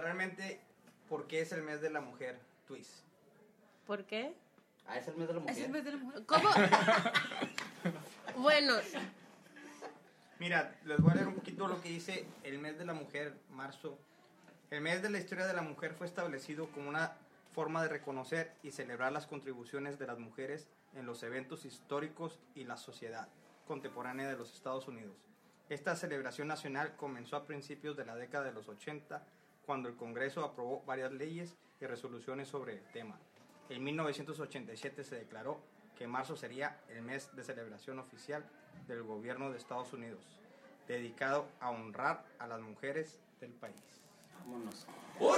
realmente, ¿por qué es el mes de la mujer, Twist? ¿Por qué? Ah, es el mes de la mujer. Es el mes de la mujer. ¿Cómo? bueno, Mira, les voy a leer un poquito lo que dice el mes de la mujer, marzo. El mes de la historia de la mujer fue establecido como una forma de reconocer y celebrar las contribuciones de las mujeres en los eventos históricos y la sociedad contemporánea de los Estados Unidos. Esta celebración nacional comenzó a principios de la década de los 80, cuando el Congreso aprobó varias leyes y resoluciones sobre el tema. En 1987 se declaró que marzo sería el mes de celebración oficial del gobierno de Estados Unidos, dedicado a honrar a las mujeres del país. Vámonos. Uno,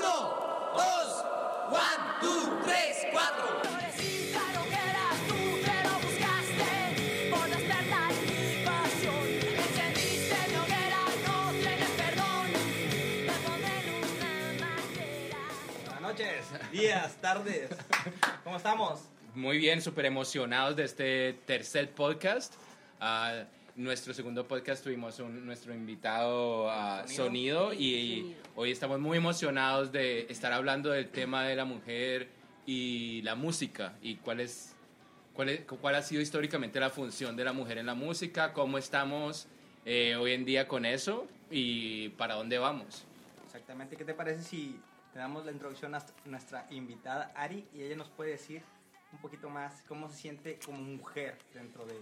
dos, one, two, tres, cuatro. Días, tardes. ¿Cómo estamos? Muy bien, súper emocionados de este tercer podcast. Ah, nuestro segundo podcast tuvimos un- nuestro invitado a Sonido. Sonido, y Sonido. hoy estamos muy emocionados de estar hablando del tema de la mujer y la música y cuál es cuál, es- cuál ha sido históricamente la función de la mujer en la música, cómo estamos eh, hoy en día con eso y para dónde vamos. Exactamente, ¿qué te parece si le damos la introducción a nuestra invitada Ari y ella nos puede decir un poquito más cómo se siente como mujer dentro de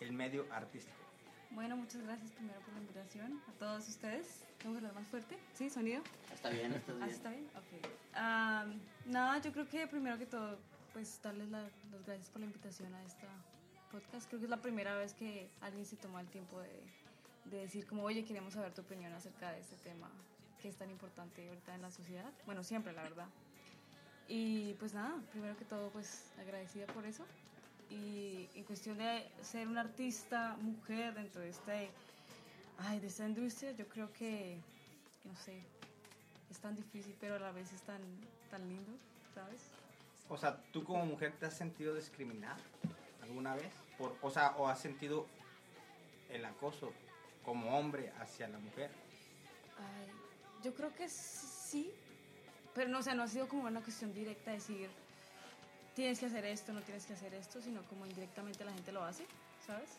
el medio artístico? Bueno, muchas gracias primero por la invitación a todos ustedes. ¿Tengo que hablar más fuerte? ¿Sí? ¿Sonido? Está bien, está ¿Ah, bien. está bien? Ok. Am, nada, yo creo que primero que todo, pues darles la- las gracias por la invitación a esta podcast. Creo que es la primera vez que alguien se toma el tiempo de, de decir como, oye, queremos saber tu opinión acerca de este tema que es tan importante ahorita en la sociedad. Bueno, siempre, la verdad. Y pues nada, primero que todo, pues agradecida por eso. Y en cuestión de ser una artista mujer dentro de este, ay, de esta industria, yo creo que, no sé, es tan difícil, pero a la vez es tan, tan lindo, ¿sabes? O sea, ¿tú como mujer te has sentido discriminada alguna vez? Por, o sea, ¿o has sentido el acoso como hombre hacia la mujer? Ay, yo creo que sí, pero no, o sea, no ha sido como una cuestión directa de decir, tienes que hacer esto, no tienes que hacer esto, sino como indirectamente la gente lo hace, ¿sabes?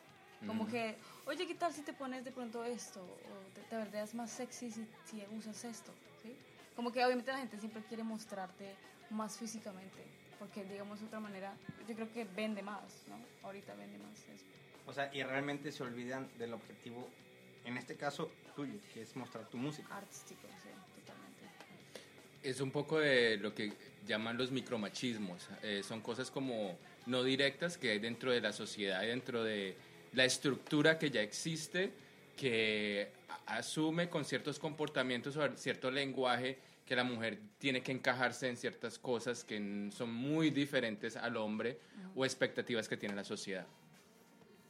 Como Mm. que, oye, ¿qué tal si te pones de pronto esto? O te, te verías más sexy si, si usas esto, ¿sí? Como que obviamente la gente siempre quiere mostrarte más físicamente, porque digamos de otra manera, yo creo que vende más, ¿no? Ahorita vende más eso. O sea, y realmente se olvidan del objetivo, en este caso tuyo, que es mostrar tu música. Artístico. Es un poco de lo que llaman los micromachismos. Eh, son cosas como no directas que hay dentro de la sociedad, dentro de la estructura que ya existe, que asume con ciertos comportamientos o cierto lenguaje que la mujer tiene que encajarse en ciertas cosas que son muy diferentes al hombre o expectativas que tiene la sociedad.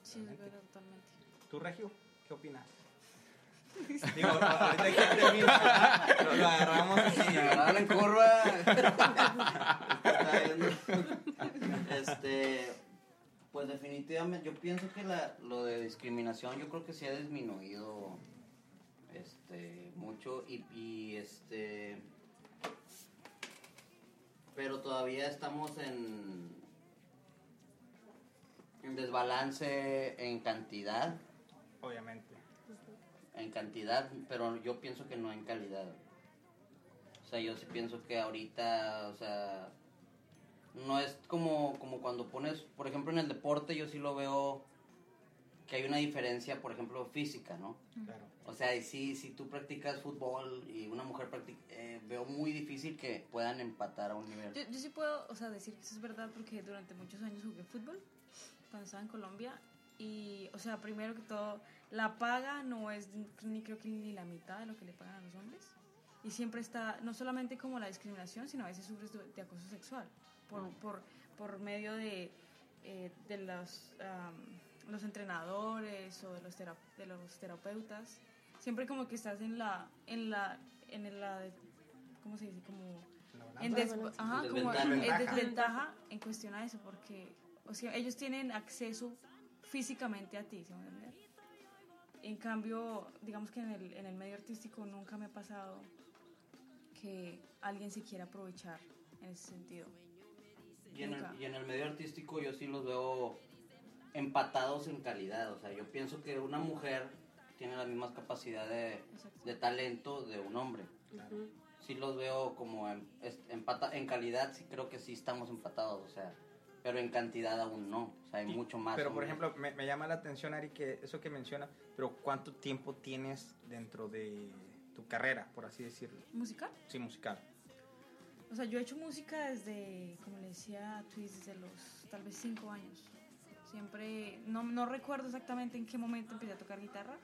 Sí, totalmente. ¿Tú, Regio? ¿Qué opinas? Digo, ahorita que termina, lo, lo agarramos así. Agarraron en curva. Este, pues definitivamente, yo pienso que la, lo de discriminación, yo creo que se ha disminuido este, mucho y, y este, pero todavía estamos en, en desbalance en cantidad Obviamente. En cantidad, pero yo pienso que no en calidad. O sea, yo sí pienso que ahorita, o sea, no es como, como cuando pones, por ejemplo, en el deporte yo sí lo veo que hay una diferencia, por ejemplo, física, ¿no? Claro. O sea, y sí, si tú practicas fútbol y una mujer practica, eh, veo muy difícil que puedan empatar a un nivel. Yo, yo sí puedo, o sea, decir que eso es verdad porque durante muchos años jugué fútbol cuando estaba en Colombia y, o sea, primero que todo, la paga no es ni creo que ni la mitad de lo que le pagan a los hombres y siempre está, no solamente como la discriminación, sino a veces sufres de, de acoso sexual por, por, por medio de, eh, de los, am, los entrenadores o de los, de los terapeutas. Siempre como que estás en la, en la, en la, ¿cómo se dice? Como en, des- ajá, como desventaja. en desventaja en cuestión a eso, porque o sea, ellos tienen acceso físicamente a ti, ¿se me va a entender? En cambio, digamos que en el, en el medio artístico nunca me ha pasado que alguien se quiera aprovechar en ese sentido. Y en, el, y en el medio artístico yo sí los veo empatados en calidad. O sea, yo pienso que una mujer tiene la misma capacidad de, de talento de un hombre. Sí los veo como en, empata, en calidad, sí creo que sí estamos empatados. O sea, pero en cantidad aún no. O sea, hay Y- mucho más. Pero, por ejemplo, me, me llama la atención, Ari, que eso que menciona, pero ¿cuánto tiempo tienes dentro de tu carrera, por así decirlo? ¿Musical? Sí, musical. O sea, yo he hecho música desde, como le decía a Twist, desde los tal vez cinco años. Siempre, no, no recuerdo exactamente en qué momento empecé a tocar guitarra,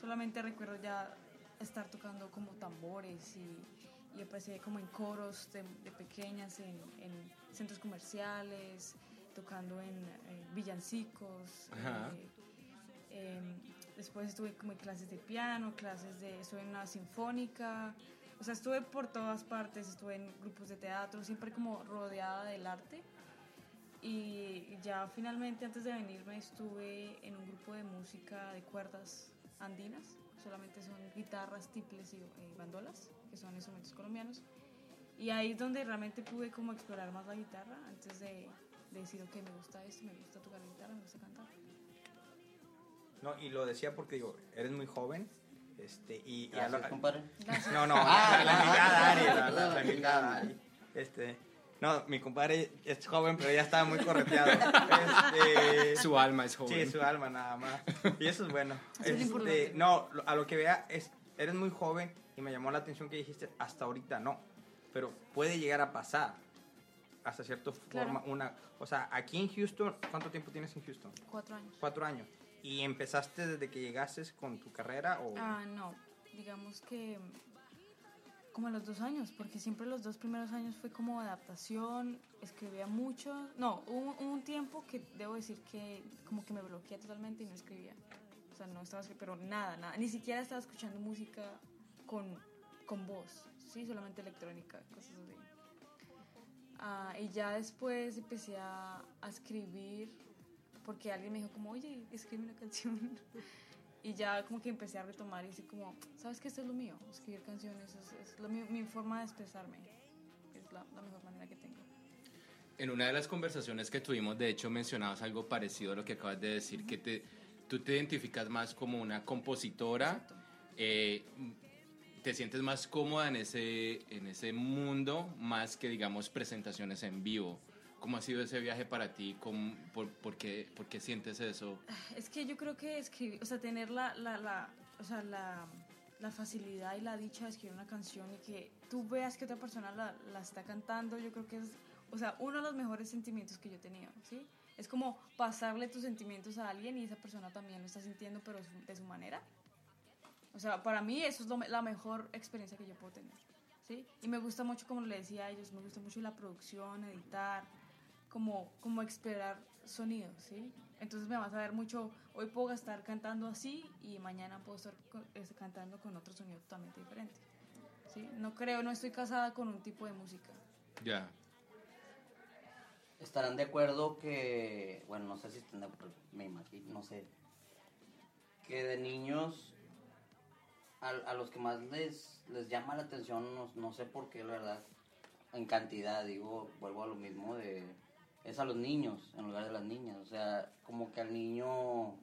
solamente recuerdo ya estar tocando como tambores y, y empecé como en coros de, de pequeñas, en, en centros comerciales, tocando en eh, villancicos. Eh, em, después estuve como en clases de piano, clases de, estuve en una sinfónica, o sea, estuve por todas partes, estuve en grupos de teatro, siempre como rodeada del arte. Y ya finalmente antes de venirme estuve en un grupo de música de cuerdas andinas, solamente son guitarras, tiples y eh, bandolas, que son instrumentos colombianos. Y ahí es donde realmente pude como explorar más la guitarra antes de, de decir, ok, me gusta esto, me gusta tocar la guitarra, me gusta cantar. No, y lo decía porque digo, eres muy joven, este, y, y a Gracias, lo- compadre. Gracias. No, no, Ah, la, la invitada Ari, la, la- la invitada Ari. Este, no, mi compadre es joven, pero ya estaba muy correteado. Este, Su alma es joven. Sí, su alma nada más. Y eso es bueno. Eso Este, importante. no, a lo que vea, es, eres muy joven y me llamó la atención que dijiste, hasta ahorita no. Pero puede llegar a pasar. Hasta cierta Claro. forma, una... O sea, aquí en Houston, ¿cuánto tiempo tienes en Houston? Cuatro años. Cuatro años. ¿Y empezaste desde que llegaste con tu carrera o...? Ah, no, digamos que como a los dos años, porque siempre los dos primeros años fue como adaptación, escribía mucho. No, hubo, hubo un tiempo que debo decir que como que me bloqueé totalmente y no escribía. O sea, no estaba, pero nada, nada, ni siquiera estaba escuchando música con, con voz, sí, solamente electrónica, cosas así. Ah, y ya después empecé a, a escribir porque alguien me dijo como, oye, escribe una canción. Y ya como que empecé a retomar y decir como, ¿sabes qué? Esto es lo mío, escribir canciones, es, es lo mío- mi forma de expresarme, es la, la mejor manera que tengo. En una de las conversaciones que tuvimos, de hecho, mencionabas algo parecido a lo que acabas de decir, que te, tú te identificas más como una compositora, eh, te sientes más cómoda en ese, en ese mundo, más que, digamos, presentaciones en vivo. ¿Cómo ha sido ese viaje para ti? ¿Cómo- por, por qué, por qué sientes eso? Es que yo creo que escribir, o sea, tener la, la, la, o sea, la, la facilidad y la dicha de escribir una canción y que tú veas que otra persona la, la está cantando, yo creo que es, o sea, uno de los mejores sentimientos que yo he tenido, ¿sí? Es como pasarle tus sentimientos a alguien y esa persona también lo está sintiendo, pero de su manera. O sea, para mí eso es lo me- la mejor experiencia que yo puedo tener, ¿sí? Y me gusta mucho, como le decía a ellos, me gusta mucho la producción, editar, como, como explorar sonidos, ¿sí? Entonces me vas a ver mucho, hoy puedo estar cantando así y mañana puedo estar cantando con otro sonido totalmente diferente, ¿sí? No creo, no estoy casada con un tipo de música. Ya. estarán de acuerdo que, bueno, no sé si están de acuerdo, me imagino, no sé, que de niños a, a los que más les, les llama la atención, no, no sé por qué, la verdad, en cantidad, digo, vuelvo a lo mismo de, es a los niños en lugar de las niñas, o sea, como que al niño,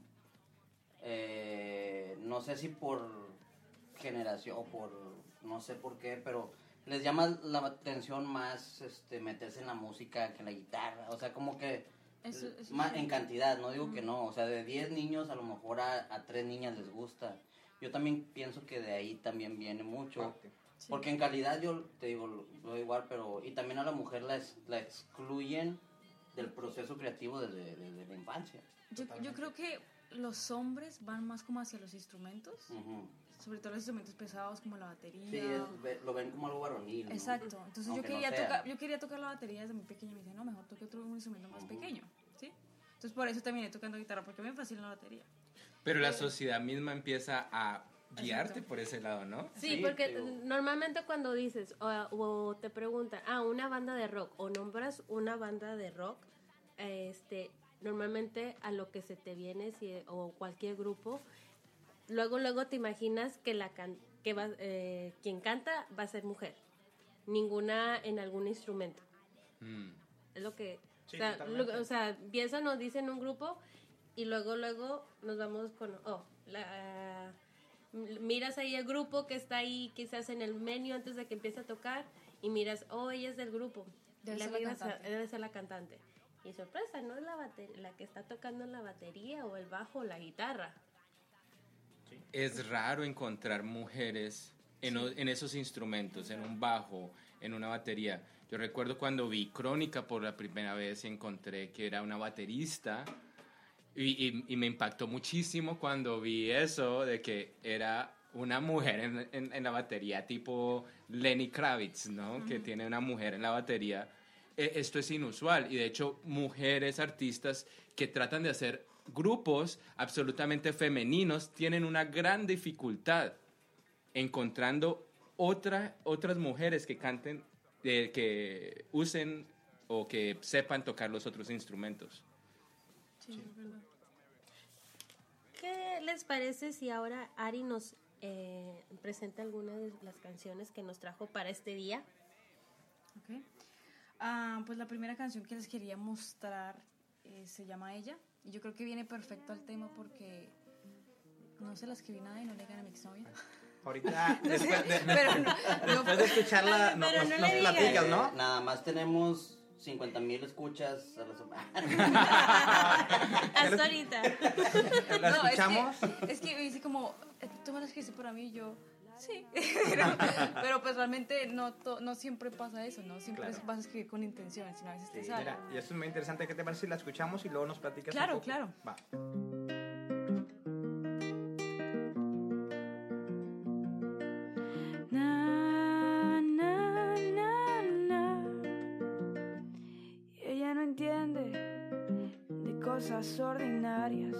eh, no sé si por generación o por, no sé por qué, pero les llama la atención más este, meterse en la música que en la guitarra. O sea, como que Eso- eso ma- sí. en cantidad, no digo que no. O sea, de 10 niños a lo mejor a, a 3 niñas les gusta. Yo también pienso que de ahí también viene mucho. Sí. Porque en calidad yo te digo lo, lo igual, pero... Y también a la mujer la, ex- la excluyen del proceso creativo desde, desde la infancia. Yo, yo creo que los hombres van más como hacia los instrumentos, Ujú. sobre todo los instrumentos pesados como la batería. Sí, es- lo ven como algo varonil. ¿no? Exacto. Entonces yo Aunque no quería sea. tocar, yo quería tocar la batería desde muy pequeña. Me dice, no, mejor toque otro un instrumento más Ujú. pequeño, ¿sí? Entonces por eso terminé tocando guitarra porque me fascina la batería. Pero la sociedad misma empieza a guiarte por ese lado, ¿no? Sí, Sí, porque digo. normalmente cuando dices o, o te preguntan, ah, una banda de rock o nombras una banda de rock, este, normalmente a lo que se te viene si, o cualquier grupo, luego luego te imaginas que la can- que va, eh, quien canta va a ser mujer. ninguna en algún instrumento. Mm. Es lo que... Sí, o, sea, lo- o sea, empiezan, nos dicen un grupo y luego, luego nos vamos con... Oh, la, miras ahí el grupo que está ahí quizás en el menú antes de que empiece a tocar y miras, oh, ella es del grupo. Debe Y ser la a- cantante. debe ser la cantante. Y sorpresa, no es la, bate- la que está tocando la batería o el bajo o la guitarra. Es raro encontrar mujeres en, o- en esos instrumentos, en un bajo, en una batería. Yo recuerdo cuando vi Crónica por la primera vez y encontré que era una baterista y, y- y me impactó muchísimo cuando vi eso de que era una mujer en, en- en la batería, tipo Lenny Kravitz, ¿no? Que tiene una mujer en la batería. E- Esto es inusual y de hecho mujeres artistas que tratan de hacer grupos absolutamente femeninos tienen una gran dificultad encontrando otra, otras mujeres que canten, eh, que usen o que sepan tocar los otros instrumentos. Sí, es verdad. ¿Qué les parece si ahora Ari nos eh, presenta alguna de las canciones que nos trajo para este día? Ok. Ah, pues la primera canción que les quería mostrar eh, se llama Ella. Y yo creo que viene perfecto al tema porque no se la escribí nada y no le gané a mi exnovia. Ahorita, después de, Pero no, no- después de escucharla, no- nos platicas, ¿no? Nada más tenemos 50 mil escuchas a la semana. Hasta ahorita. ¿La no, es que- escuchamos? Es que, me dice como, tú me la escribiste para mí y yo, sí. pero, pero, pues realmente no, to- no siempre pasa eso, ¿no? Siempre Claro. vas a escribir con intención, sino a veces te Sí, sale. mira, y esto es muy interesante. ¿Qué te parece si la escuchamos y luego nos platicas Claro, un poco? claro. Va. Cosas ordinarias.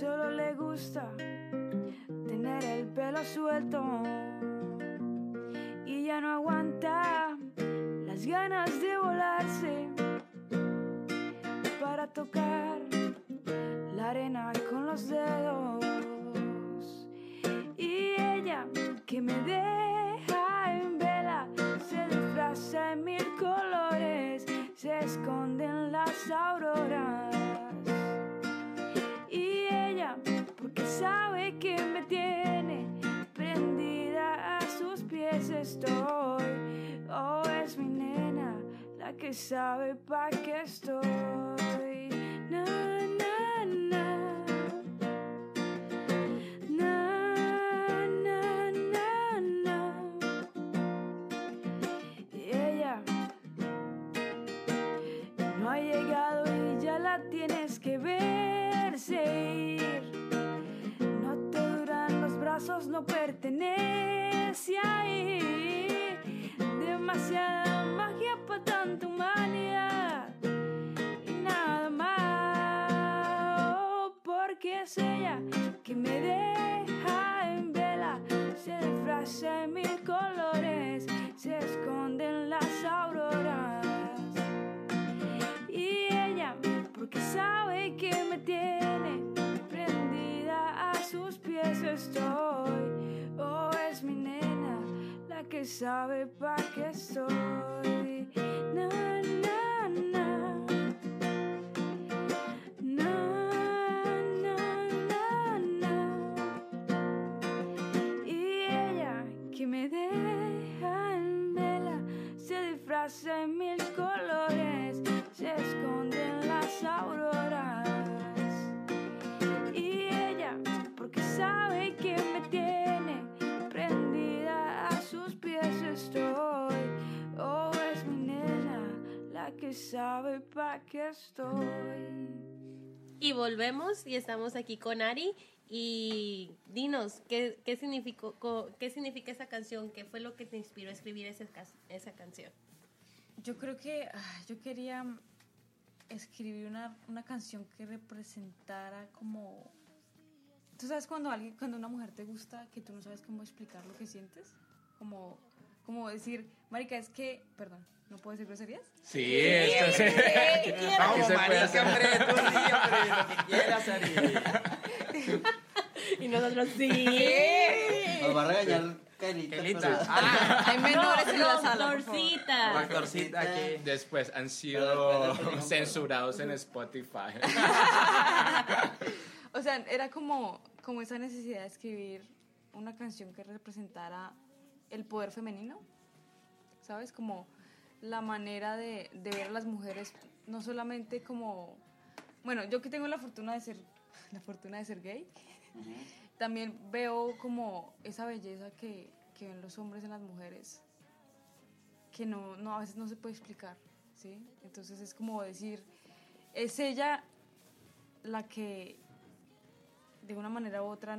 Solo le gusta tener el pelo suelto. Y ya no aguanta las ganas de volarse para tocar que sabe pa' qué estoy. La que sabe pa' qué estoy. La que sabe pa' qué estoy. Y volvemos y estamos aquí con Ari. Y dinos, ¿qué, qué, significó, ¿qué significa esa canción? ¿Qué fue lo que te inspiró a escribir esa, esa canción? Yo creo que ah, yo quería mm, escribir una, una canción que representara como... ¿Tú sabes cuando, alguien, cuando una mujer te gusta que tú no sabes cómo explicar lo que sientes? Como, como decir, marica, es que... Perdón, ¿no puedo decir groserías? Sí, esto sí. Vamos, se puede marica, hacer. hombre, tú sí, hombre, lo que quieras, Ari. Y nosotros sí. Nos va a regañar. Kailita. pero- Ah, Hay menores en la sala. por favor. Dorcita. la torcita aquí. Después han sido censurados en Spotify. O sea, era como, como esa necesidad de escribir una canción que representara el poder femenino, ¿sabes? Como la manera de, de ver a las mujeres, no solamente como... Bueno, yo que tengo la fortuna de ser, la fortuna de ser gay, también veo como esa belleza que, que ven los hombres en las mujeres, que no, no, a veces no se puede explicar, ¿sí? Entonces es como decir, es ella la que de una manera u otra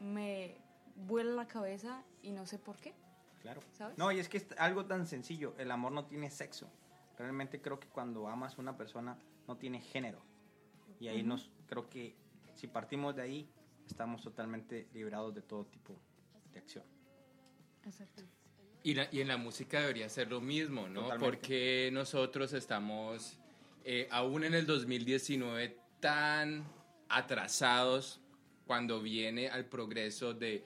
me vuela la cabeza y no sé por qué, Claro. ¿sabes? No, y es que es algo tan sencillo. El amor no tiene sexo. Realmente creo que cuando amas a una persona no tiene género. Y ahí nos, creo que si partimos de ahí, estamos totalmente librados de todo tipo de acción. Exacto. Y, la- y en la música debería ser lo mismo, ¿no? Totalmente. Porque nosotros estamos, eh, aún en el 2019, tan atrasados cuando viene al progreso de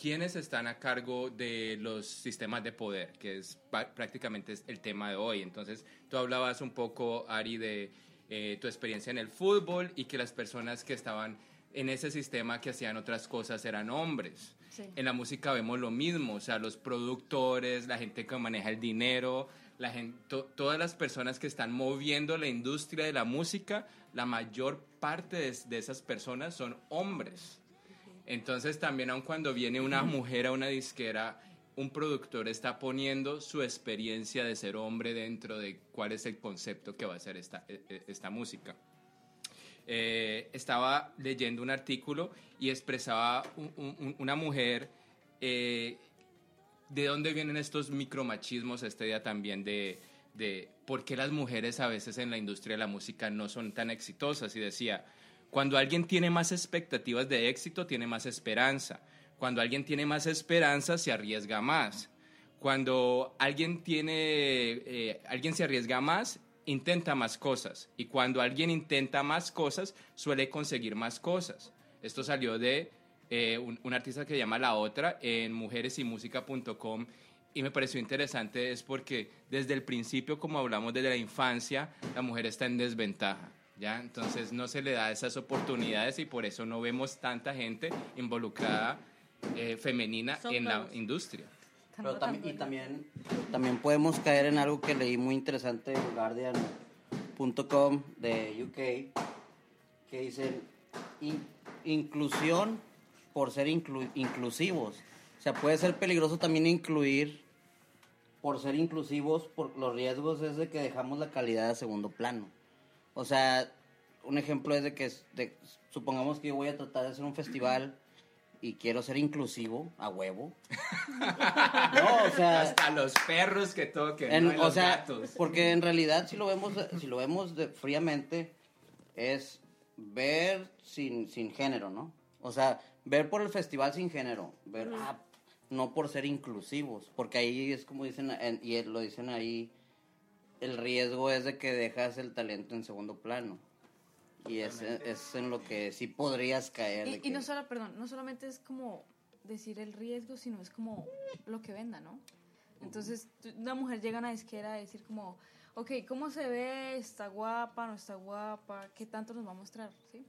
quiénes están a cargo de los sistemas de poder, que es prácticamente es el tema de hoy. Entonces, tú hablabas un poco, Ari, de eh, tu experiencia en el fútbol y que las personas que estaban en ese sistema que hacían otras cosas eran hombres. Sí. En la música vemos lo mismo, o sea, los productores, la gente que maneja el dinero, la gente, to- todas las personas que están moviendo la industria de la música, la mayor parte de, de esas personas son hombres. Entonces también aun cuando viene una mujer a una disquera, un productor está poniendo su experiencia de ser hombre dentro de cuál es el concepto que va a ser esta, e- e- esta música. Eh, estaba leyendo un artículo y expresaba un- un- una mujer eh, de dónde vienen estos micromachismos este día también de, de por qué las mujeres a veces en la industria de la música no son tan exitosas y decía, cuando alguien tiene más expectativas de éxito, tiene más esperanza. Cuando alguien tiene más esperanza, se arriesga más. Cuando alguien tiene, eh, alguien se arriesga más, intenta más cosas. Y cuando alguien intenta más cosas, suele conseguir más cosas. Esto salió de eh, un, artista que se llama La Otra en mujeresymusica.com y me pareció interesante es porque desde el principio, como hablamos desde la infancia, la mujer está en desventaja. ¿Ya? Entonces no se le da esas oportunidades y por eso no vemos tanta gente involucrada eh, femenina en la industria. Pero también, y también, también podemos caer en algo que leí muy interesante en Guardian.com de UK, que dicen "In- inclusión por ser inclu- inclusivos. O sea, puede ser peligroso también incluir por ser inclusivos, por los riesgos es de que dejamos la calidad a segundo plano. O sea, un ejemplo es de que, de- supongamos que yo voy a tratar de hacer un festival y quiero ser inclusivo, a huevo. No, o sea, Hasta los perros que toquen, en- ¿no? O los sea, gatos. porque en realidad si lo vemos, si lo vemos de- fríamente es ver sin, sin género, ¿no? O sea, ver por el festival sin género, ver, ah, no por ser inclusivos, porque ahí es como dicen, en- y lo dicen ahí, el riesgo es de que dejas el talento en segundo plano. Y es, es en lo que sí podrías caer. Y, y que- no solo, perdón, no solamente es como decir el riesgo, sino es como lo que venda, ¿no? Entonces, una mujer llega a una disquera a decir como, ok, ¿cómo se ve? ¿Está guapa? ¿No está guapa? ¿Qué tanto nos va a mostrar? ¿Sí?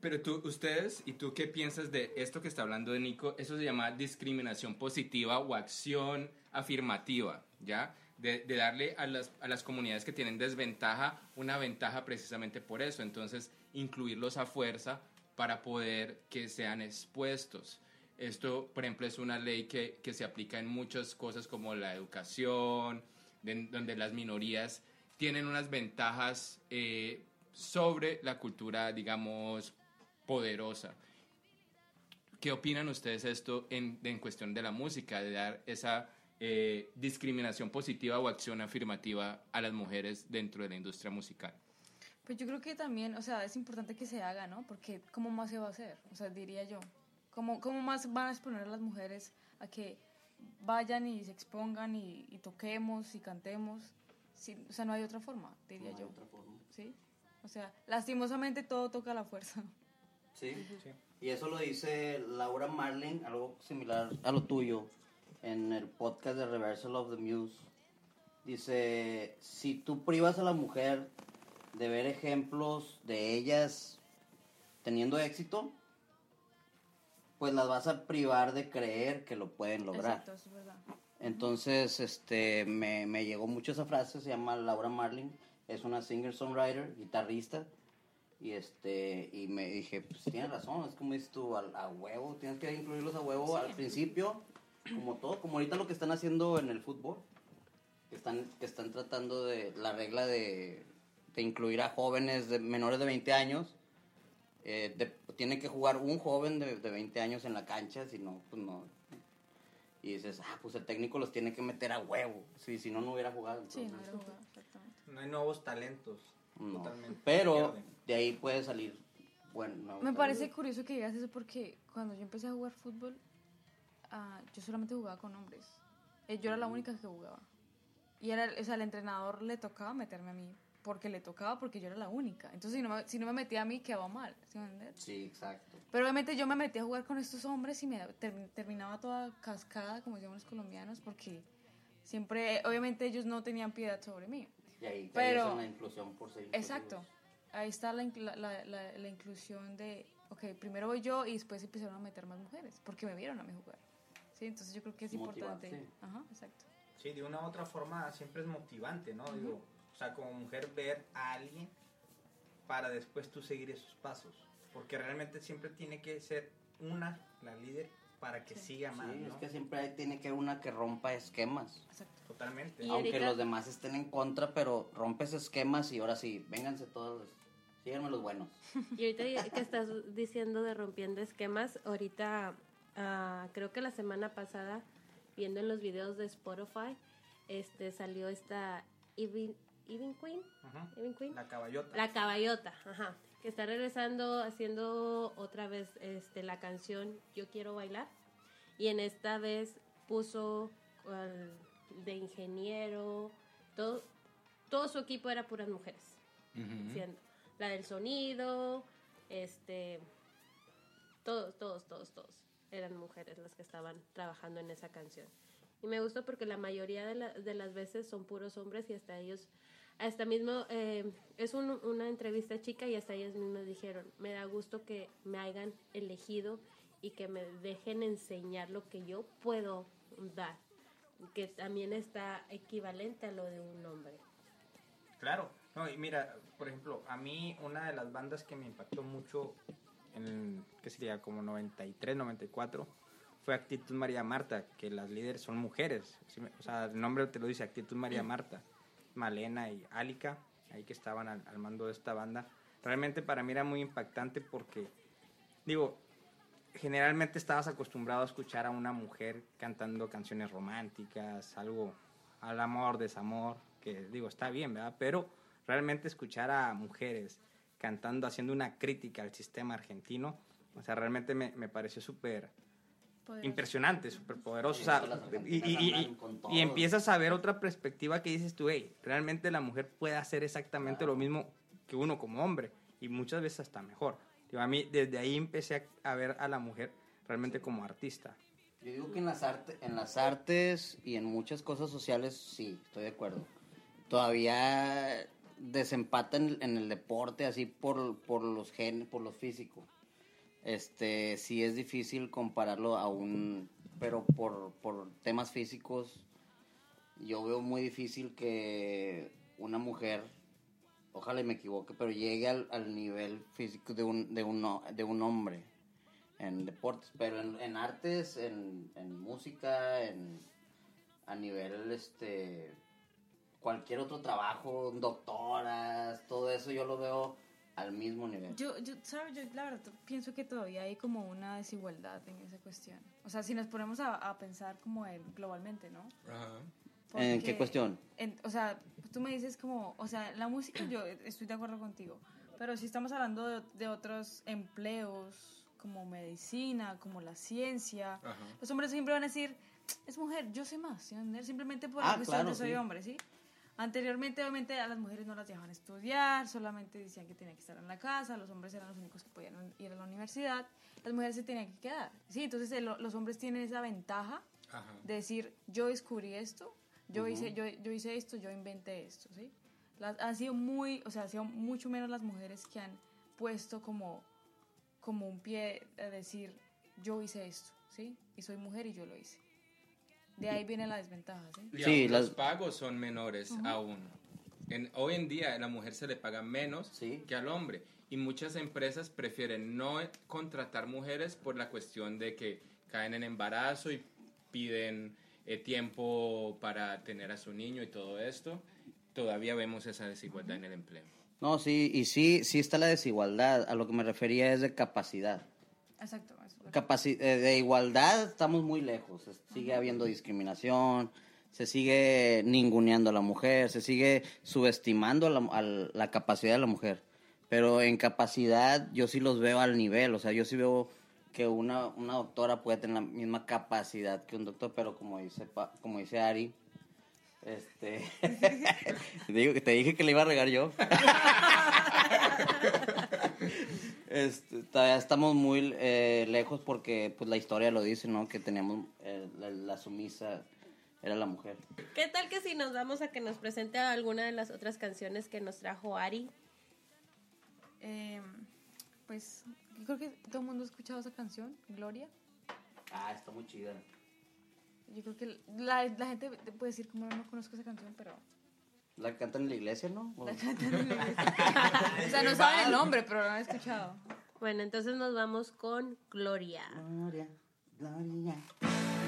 Pero tú, ustedes, ¿y tú qué piensas de esto que está hablando de Nico? Eso se llama discriminación positiva o acción afirmativa, ¿ya? De, de darle a las, a las comunidades que tienen desventaja una ventaja precisamente por eso. Entonces, incluirlos a fuerza para poder que sean expuestos. Esto, por ejemplo, es una ley que, que se aplica en muchas cosas como la educación, de- donde las minorías tienen unas ventajas eh, sobre la cultura, digamos, poderosa. ¿Qué opinan ustedes esto en, en cuestión de la música, de dar esa eh, discriminación positiva o acción afirmativa a las mujeres dentro de la industria musical? Pues yo creo que también, o sea, es importante que se haga, ¿no? Porque ¿cómo más se va a hacer? O sea, diría yo. ¿Cómo, cómo más van a exponer a las mujeres a que vayan y se expongan y, y toquemos y cantemos? Sí, o sea, no hay otra forma, diría No hay yo. otra forma. ¿Sí? O sea, lastimosamente todo toca a la fuerza. Sí. Sí. Y eso lo dice Laura Marling, algo similar a lo tuyo, en el podcast de Reversal of the Muse. Dice, si tú privas a la mujer de ver ejemplos de ellas teniendo éxito, pues las vas a privar de creer que lo pueden lograr. Exacto, es verdad. Entonces, este, me, me llegó mucho esa frase, se llama Laura Marling, es una singer-songwriter, guitarrista, y este, y me dije, pues tienes razón, es como dices tú, a, a huevo, tienes que incluirlos a huevo al principio, como todo, como ahorita lo que están haciendo en el fútbol, que están, que están tratando de, la regla de, de incluir a jóvenes de menores de 20 años, eh, de- tiene que jugar un joven de, de 20 años en la cancha, si no, pues no. Y dices, ah, pues el técnico los tiene que meter a huevo. Sí, si no, no hubiera jugado. Sí, no entonces, era jugado, exactamente. No hay nuevos talentos. no. Totalmente. Pero de ahí puede salir, bueno, nuevos Me parece talentos. curioso que digas eso porque cuando yo empecé a jugar fútbol, ah, yo solamente jugaba con hombres. Eh, Yo era la única que jugaba. Y era, o sea, el entrenador le tocaba meterme a mí porque le tocaba porque yo era la única. Entonces, si no me, si no me metía a mí, quedaba mal. ¿sí? Sí, exacto. Pero obviamente yo me metí a jugar con estos hombres y me ter- terminaba toda cascada, como decíamos los colombianos, porque siempre, obviamente ellos no tenían piedad sobre mí. Y ahí Pero- la inclusión por ser Exacto. Ahí está la, la- la- la inclusión de, ok, primero voy yo y después empezaron a meter más mujeres, porque me vieron a mí jugar. Sí, entonces yo creo que es Motivarte. importante. Ajá, exacto. Sí, de una u otra forma siempre es motivante, ¿no? Digo, o sea, como mujer ver a alguien para después tú seguir esos pasos. Porque realmente siempre tiene que ser una, la líder, para que siga más, Sí, ¿no? es que siempre hay- tiene que haber una que rompa esquemas. Exacto. Totalmente. Y Aunque ahorita- los demás estén en contra, pero rompes esquemas y ahora sí, vénganse todos, síganme los buenos. Y ahorita que estás diciendo de rompiendo esquemas, ahorita ah, creo que la semana pasada, viendo en los videos de Spotify, este salió esta Even, Even Queen. Even Queen, La caballota. la caballota, ajá, que está regresando haciendo otra vez este la canción Yo quiero bailar. Y en esta vez puso al- de ingeniero, todo todo su equipo era puras mujeres. Siendo la del sonido, este, todos, todos, todos, todos eran mujeres las que estaban trabajando en esa canción. Y me gustó porque la mayoría de, la- de las veces son puros hombres y hasta ellos, hasta mismo, eh, es un- una entrevista chica y hasta ellas mismas dijeron, me da gusto que me hayan elegido y que me dejen enseñar lo que yo puedo dar, que también está equivalente a lo de un hombre. Claro. No, y mira, por ejemplo, a mí una de las bandas que me impactó mucho en, ¿qué sería? Como 93, 94, fue Actitud María Marta, que las líderes son mujeres. ¿sí me- O sea, el nombre te lo dice, Actitud María Marta. Malena y Álica, ahí que estaban al, al mando de esta banda. Realmente para mí era muy impactante porque, digo, generalmente estabas acostumbrado a escuchar a una mujer cantando canciones románticas, algo al amor, desamor, que digo, está bien, ¿verdad? Pero realmente escuchar a mujeres cantando, haciendo una crítica al sistema argentino, o sea, realmente me, me pareció súper impresionante, súper poderoso. O sea, y, y- y- y empiezas a ver otra perspectiva que dices tú, hey, realmente la mujer puede hacer exactamente lo mismo que uno como hombre, y muchas veces hasta mejor. Digo, a mí desde ahí empecé a, a ver a la mujer realmente como artista. Yo digo que en las, arte, en las artes y en muchas cosas sociales, sí, estoy de acuerdo. Todavía desempata en, en el deporte, así por, por los genes, por lo físico. Este, sí es difícil compararlo a un, pero por, por temas físicos, yo veo muy difícil que una mujer, ojalá y me equivoque, pero llegue al, al nivel físico de un, de, un, de un hombre en deportes, pero en, en artes, en, en música, en, a nivel, este, cualquier otro trabajo, doctoras, todo eso yo lo veo al mismo nivel. Yo, yo, ¿sabes? Yo la verdad pienso que todavía hay como una desigualdad en esa cuestión. O sea, si nos ponemos a, a pensar como en, globalmente, ¿no? Ajá. ¿En qué cuestión? en- o sea, tú me dices como, o sea, la música yo estoy de acuerdo contigo, pero si estamos hablando de, de otros empleos como medicina, como la ciencia, Ajá. los hombres siempre van a decir, es mujer, yo sé más, ¿sí? ¿Entender? simplemente por Ah, la cuestión claro, de soy sí. hombre, ¿sí? Anteriormente, obviamente, a las mujeres no las dejaban estudiar, solamente decían que tenían que estar en la casa, los hombres eran los únicos que podían ir a la universidad, las mujeres se tenían que quedar. Sí, entonces el- los hombres tienen esa ventaja Ajá. de decir, yo descubrí esto, yo, hice, yo, yo hice esto, yo inventé esto, ¿sí? Las, han sido muy, o sea, han sido mucho menos las mujeres que han puesto como, como un pie a decir, yo hice esto, ¿sí? Y soy mujer y yo lo hice. De ahí viene la desventaja, ¿sí? Y Sí, aún las- los pagos son menores aún. En, hoy en día a la mujer se le paga menos Sí. que al hombre. Y muchas empresas prefieren no contratar mujeres por la cuestión de que caen en embarazo y piden eh, tiempo para tener a su niño y todo esto. Todavía vemos esa desigualdad en el empleo. No, sí, y sí, sí está la desigualdad. A lo que me refería es de capacidad. Exacto. Capaci- eh, de igualdad estamos muy lejos. Sigue habiendo discriminación, se sigue ninguneando a la mujer, se sigue subestimando a la, a la capacidad de la mujer. Pero en capacidad yo sí los veo al nivel, o sea, yo sí veo que una, una doctora puede tener la misma capacidad que un doctor, pero como dice, como dice Ari, este, te dije que le iba a regar yo. Este, todavía estamos muy eh, lejos porque pues la historia lo dice, ¿no? Que teníamos eh, la, la sumisa era la mujer. ¿Qué tal que si nos vamos a que nos presente alguna de las otras canciones que nos trajo Ari? Eh, pues yo creo que todo el mundo ha escuchado esa canción, Gloria. Ah, está muy chida. Yo creo que la, la gente puede decir como no conozco esa canción, pero La cantan en la iglesia, ¿no? O- la cantan en la iglesia. O sea, no saben el nombre, pero lo han escuchado. Bueno, entonces nos vamos con Gloria. Gloria, Gloria. Gloria,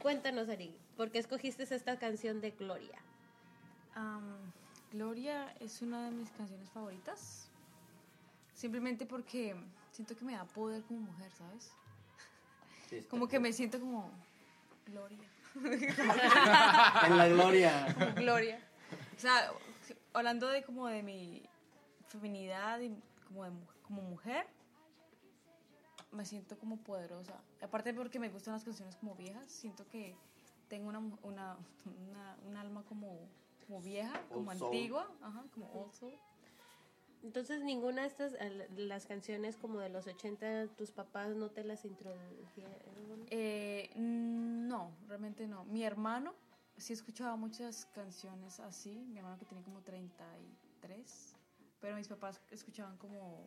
Cuéntanos, Ari, ¿por qué escogiste esta canción de Gloria? Gloria es una de mis canciones favoritas. Simplemente porque siento que me da poder como mujer, ¿sabes? Sí, Como que me siento como Gloria. En la gloria. Como Gloria. O sea, hablando de como de mi feminidad y como, de, como mujer, me siento como poderosa. Aparte porque me gustan las canciones como viejas, siento que tengo una, una, una, un alma como, como vieja, como soul. antigua, ajá, como old soul. Entonces, ninguna de estas, las canciones como de los 80, tus papás no te las introdujeron. Eh, no, realmente no. Mi hermano sí escuchaba muchas canciones así, mi hermano que tiene como 33, pero mis papás escuchaban como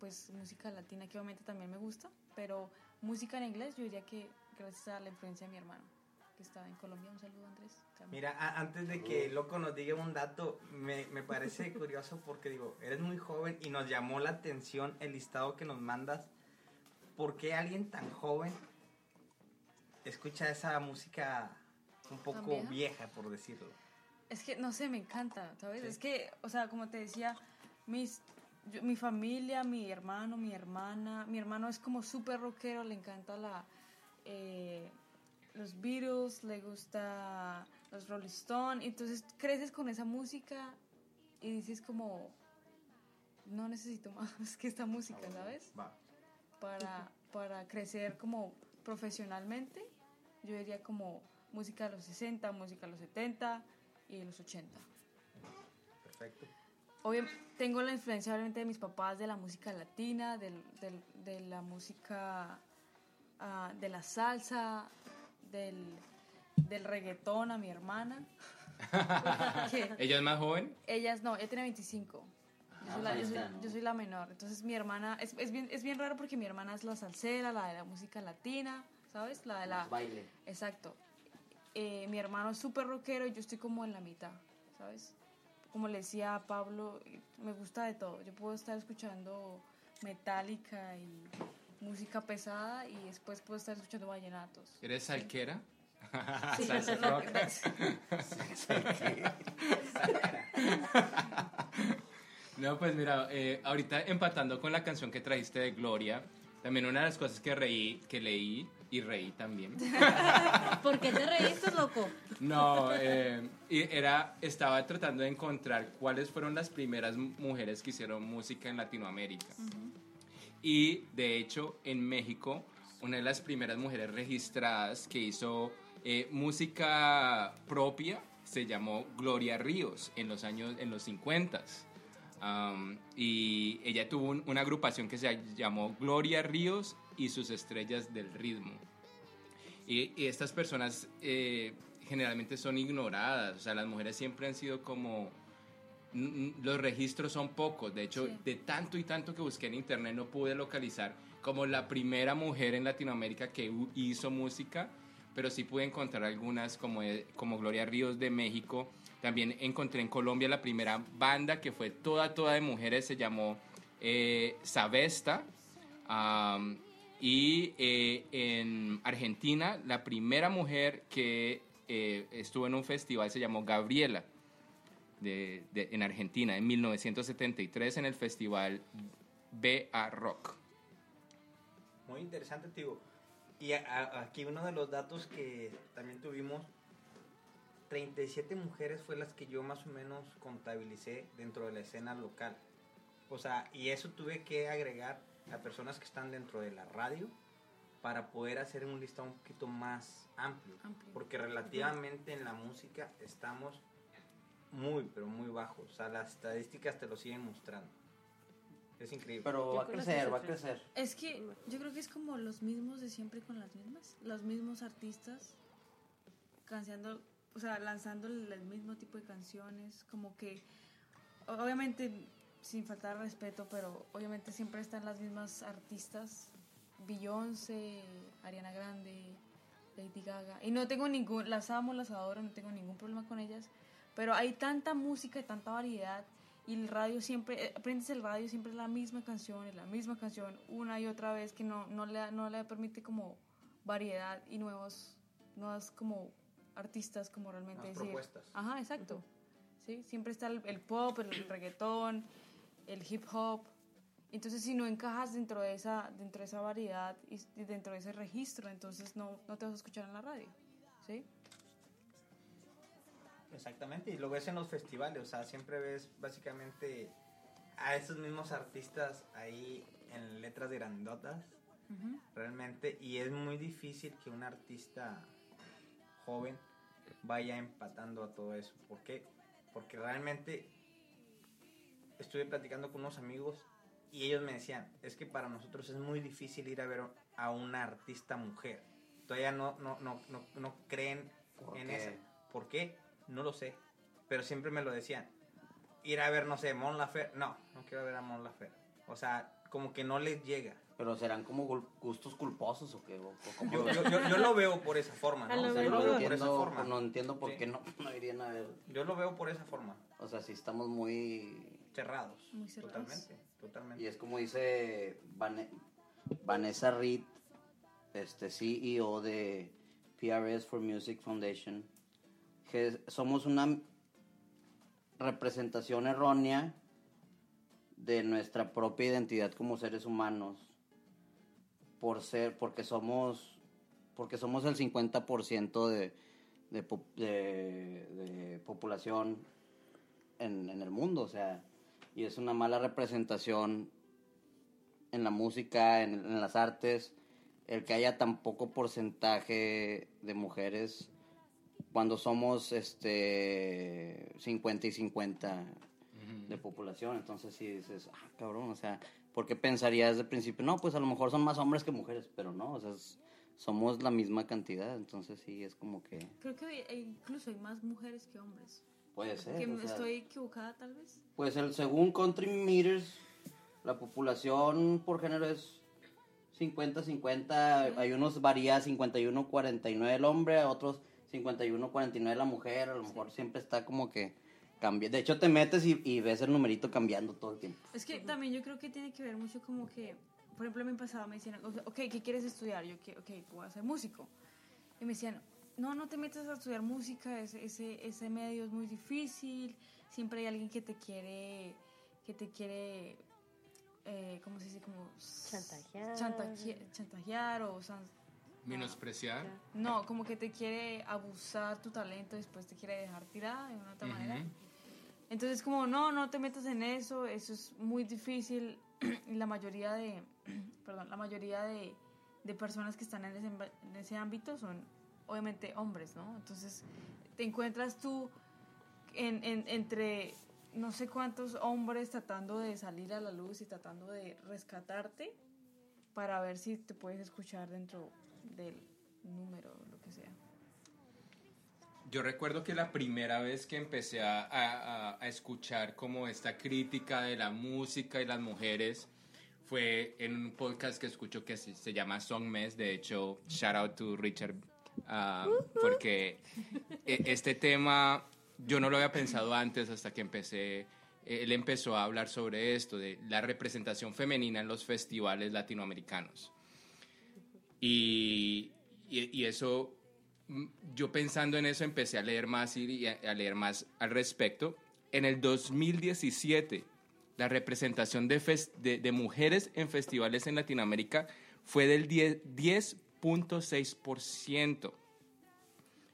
pues música latina que obviamente también me gusta, pero música en inglés yo diría que gracias a la influencia de mi hermano que está en Colombia. Un saludo Andrés. Mira, a- antes de que Loco nos diga un dato, me, me parece curioso porque digo, eres muy joven y nos llamó la atención el listado que nos mandas. ¿Por qué alguien tan joven escucha esa música un poco vieja? vieja, por decirlo? Es que, no sé, me encanta, ¿sabes? Sí. Es que, o sea, como te decía, mis, yo- mi familia, mi hermano, mi hermana, mi hermano es como súper rockero, le encanta la, eh, los Beatles, le gusta los Rolling Stones, entonces creces con esa música y dices como, no necesito más que esta música, ¿sabes? Va. Para, para crecer como profesionalmente, yo diría como música de los 60, música de los 70 y de los 80. Perfecto. Obviamente, tengo la influencia obviamente de mis papás de la música latina, del, del- de la música ah, de la salsa, del, del reggaetón a mi hermana. ¿Ella es más joven? ellas no, ella tiene 25. Yo soy, la, yo soy- Ah, ¿no? yo soy la menor. Entonces mi hermana, es, es, bien, es bien raro porque mi hermana es la salsera, la de la música latina, ¿sabes? La de la... Baile. Exacto. Eh, mi hermano es súper rockero y yo estoy como en la mitad, ¿sabes? Como le decía a Pablo, me gusta de todo. Yo puedo estar escuchando metálica y música pesada y después puedo estar escuchando vallenatos. ¿Eres salquera? Sí, Salsa no, rock. No, pues mira, eh, ahorita empatando con la canción que trajiste de Gloria, también una de las cosas que reí, que leí y reí también. ¿Por qué te reíste, loco? No, eh, y era, estaba tratando de encontrar cuáles fueron las primeras mujeres que hicieron música en Latinoamérica. Y de hecho, en México, una de las primeras mujeres registradas que hizo eh, música propia se llamó Gloria Ríos en los años, en los 50 y ella tuvo un- una agrupación que se llamó Gloria Ríos y sus estrellas del ritmo. Y, y estas personas eh, generalmente son ignoradas, o sea, las mujeres siempre han sido como... Los registros son pocos, de hecho, Sí. de tanto y tanto que busqué en internet no pude localizar como la primera mujer en Latinoamérica que hizo música, pero sí pude encontrar algunas como, eh, como Gloria Ríos de México. También encontré en Colombia la primera banda que fue toda, toda de mujeres, se llamó eh, Sabesta. Am, y eh, en Argentina, la primera mujer que eh, estuvo en un festival se llamó Gabriela, de, en Argentina, en 1973, en el festival BA Rock. Muy interesante, tío. Y a- aquí uno de los datos que también tuvimos, 37 mujeres fue las que yo más o menos contabilicé dentro de la escena local. O sea, y eso tuve que agregar a personas que están dentro de la radio para poder hacer un listado un poquito más amplio. Amplio. Porque relativamente en la música estamos muy, pero muy bajos. O sea, las estadísticas te lo siguen mostrando. Es increíble. Pero Yo va a crecer, va a crecer. Es que yo creo que es como los mismos de siempre con las mismas, los mismos artistas canseando, o sea, lanzando el mismo tipo de canciones, como que obviamente sin faltar respeto, pero obviamente siempre están las mismas artistas, Beyoncé, Ariana Grande, Lady Gaga, y no tengo ningún, las amo, las adoro, no tengo ningún problema con ellas, pero hay tanta música y tanta variedad y el radio siempre, eh, aprendes el radio siempre es la misma canción, es la misma canción una y otra vez que no, no, le, no le permite como variedad y nuevos, nuevas como artistas como realmente decir. propuestas. Ajá, exacto. Sí, siempre está el, el pop, el reggaetón, el hip hop. Entonces, si no encajas dentro de esa, dentro de esa variedad y, dentro de ese registro, entonces no, no te vas a escuchar en la radio. ¿Sí? Exactamente, y lo ves en los festivales, o sea, siempre ves básicamente a esos mismos artistas ahí en letras grandotas, realmente, y es muy difícil que un artista joven vaya empatando a todo eso. ¿Por qué? Porque realmente estuve platicando con unos amigos y ellos me decían, es que para nosotros es muy difícil ir a ver a una artista mujer. Todavía no, no, no, no, no creen ¿Por en qué? eso. ¿Por qué? No lo sé. Pero siempre me lo decían. Ir a ver, no sé, Mon Laferte. No, no quiero ver a Mon Laferte. O sea, como que no les llega. Pero serán como gustos culposos o qué? O, Yo, yo, yo- yo lo veo por esa forma, ¿no? O sea, yo lo veo no por esa entiendo, forma. no entiendo por Sí. qué no, no irían a ver. Yo lo veo por esa forma. O sea, si estamos muy... Cerrados. Muy cerrados. Totalmente. Totalmente. Y es como dice Vane- Vanessa Reed, este CEO de PRS for Music Foundation, que somos una representación errónea de nuestra propia identidad como seres humanos por ser porque somos porque somos el 50% de, de, po- de- de población en, en el mundo, o sea, y es una mala representación en la música, en, en las artes, el que haya tan poco porcentaje de mujeres cuando somos este 50 y 50 de población, entonces sí dices, ah, cabrón, o sea, ¿por qué pensarías de principio? No, pues a lo mejor son más hombres que mujeres, pero no, o sea, es- somos la misma cantidad, entonces sí es como que Creo que incluso hay más mujeres que hombres. Puede ser. que o sea, estoy equivocada tal vez. Pues el según Country Meters, la población por género es 50-50. Hay unos varía 51-49 el hombre, a otros 51-49 la mujer. A lo mejor siempre está como que cambia. De hecho, te metes y, y ves el numerito cambiando todo el tiempo. Es que también yo creo que tiene que ver mucho como que, por ejemplo, me pasaba, me decían, ok, ¿qué quieres estudiar? Yo, ok, voy a ser músico. Y me decían, no, no te metas a estudiar música, ese, ese, ese medio es muy difícil, siempre hay alguien que te quiere, que te quiere, eh, ¿cómo se dice? Como Chantajear. chantaje- chantajear o, san- Menospreciar. no, como que te quiere abusar tu talento, después te quiere dejar tirada de una otra manera. Entonces, como no, no te metas en eso, eso es muy difícil. Y la mayoría de, perdón, la mayoría de, de personas que están en ese, en ese ámbito son obviamente hombres, ¿no? Entonces, te encuentras tú en, en- entre no sé cuántos hombres tratando de salir a la luz y tratando de rescatarte para ver si te puedes escuchar dentro del número, lo que sea. Yo recuerdo que la primera vez que empecé a escuchar como esta crítica de la música y las mujeres fue en un podcast que escucho que se, se llama Song Mess. De hecho, shout out to Richard, ah, porque e- este tema yo no lo había pensado antes hasta que empecé. Él empezó a hablar sobre esto, de la representación femenina en los festivales latinoamericanos. Y, y, y eso, mm, yo pensando en eso, empecé a leer más y a, leer más al respecto. En el 2017, la representación de, de, de mujeres en festivales en Latinoamérica fue del 10 10.6%.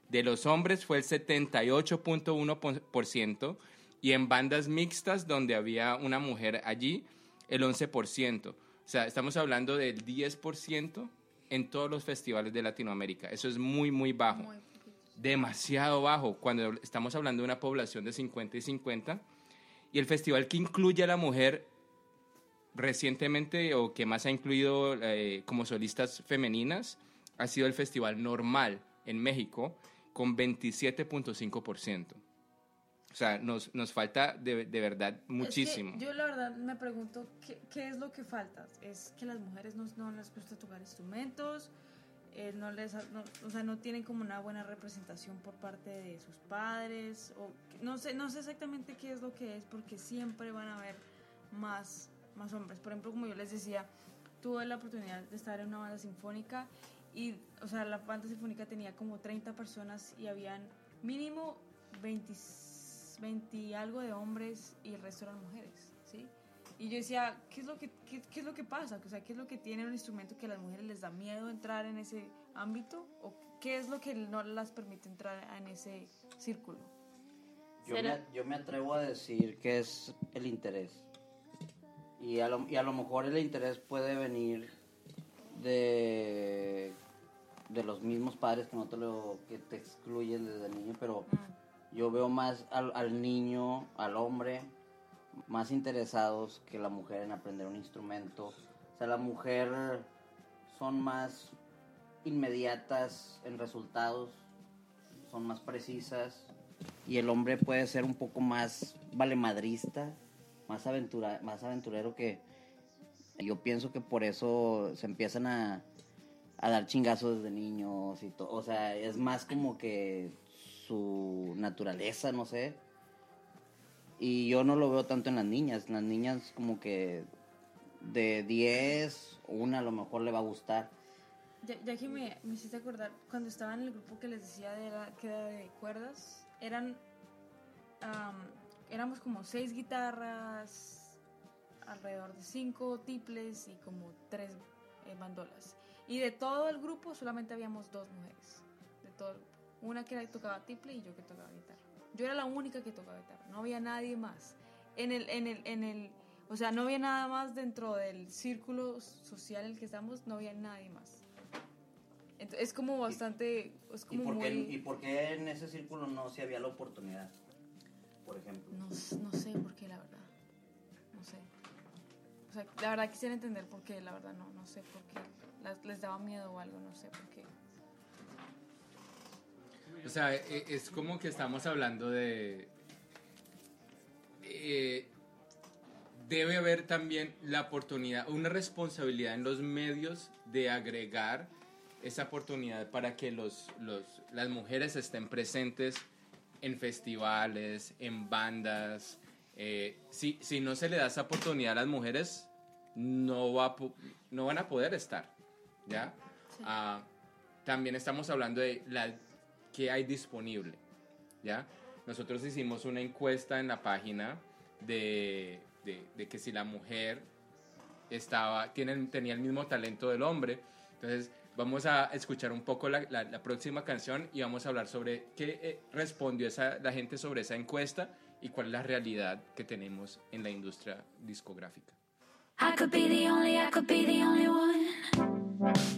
De los hombres fue el 78.1% y en bandas mixtas donde había una mujer allí, el 11%. O sea, estamos hablando del 10% en todos los festivales de Latinoamérica. Eso es muy, muy bajo. Muy. Demasiado bajo cuando estamos hablando de una población de 50 y 50. Y el festival que incluye a la mujer recientemente o que más ha incluido eh, como solistas femeninas ha sido el Festival Normal en México con 27.5%. O sea, nos, nos falta de, de verdad muchísimo. Es que yo la verdad me pregunto qué, qué es lo que falta. Es que las mujeres no, no les gusta tocar instrumentos, eh, no les, no- o sea, no tienen como una buena representación por parte de sus padres, o no sé, no sé exactamente qué es lo que es, porque siempre van a haber más, más hombres. Por ejemplo, como yo les decía, tuve la oportunidad de estar en una banda sinfónica y, o sea, la banda sinfónica tenía como 30 personas y habían mínimo 20, 20 y algo de hombres y el resto eran mujeres, ¿sí? Y yo decía, ¿qué es lo que, qué, qué es lo que pasa? O sea, ¿qué es lo que tiene un instrumento que a las mujeres les da miedo entrar en ese ámbito? ¿O qué es lo que no las permite entrar en ese círculo? Yo me, yo me atrevo a decir que es el interés. Y a, lo, y a lo mejor el interés puede venir de, de los mismos padres que no te lo que te excluyen desde el niño, pero yo veo más al, al niño, al hombre, más interesados que la mujer en aprender un instrumento. O sea, la mujer son más inmediatas en resultados, son más precisas y el hombre puede ser un poco más valemadrista, más aventura, más aventurero que yo pienso que por eso se empiezan a, a dar chingazos desde niños y todo, o sea, es más como que su naturaleza, no sé. Y yo no lo veo tanto en las niñas, las niñas como que de 10, una a lo mejor le va a gustar. Ya, que me, me hiciste acordar, cuando estaba en el grupo que les decía de la, que era de cuerdas, eran, am, éramos como seis guitarras, alrededor de cinco tiples y como tres eh, bandolas. Y de todo el grupo solamente habíamos dos mujeres, de todo el grupo. Una que tocaba tiple y yo que tocaba guitarra. Yo era la única que tocaba guitarra, no había nadie más. En el, en el, en el, o sea, no había nada más dentro del círculo social en el que estamos, no había nadie más. Ent- Es como bastante, es ¿Y como por, qué, muy... ¿Y por qué en ese círculo no se había la oportunidad? Por ejemplo. No, no sé por qué, la verdad. No sé. O sea, la verdad quisiera entender por qué, la verdad no, no sé por qué. Las- les daba miedo o algo, no sé por qué. O sea, e- es como que estamos hablando de... eh, debe haber también la oportunidad, una responsabilidad en los medios de agregar esa oportunidad para que los, los, las mujeres estén presentes en festivales, en bandas. eh, si, si no se le da esa oportunidad a las mujeres, no, va no van a poder estar. ¿Ya? Ah, también estamos hablando de la que hay disponible. ¿Ya? Nosotros hicimos una encuesta en la página de, de- de que si la mujer estaba, tiene, tenía el mismo talento del hombre. Entonces, vamos a escuchar un poco la, próxima canción y vamos a hablar sobre qué eh, respondió esa, la gente sobre esa encuesta y cuál es la realidad que tenemos en la industria discográfica. The only, I.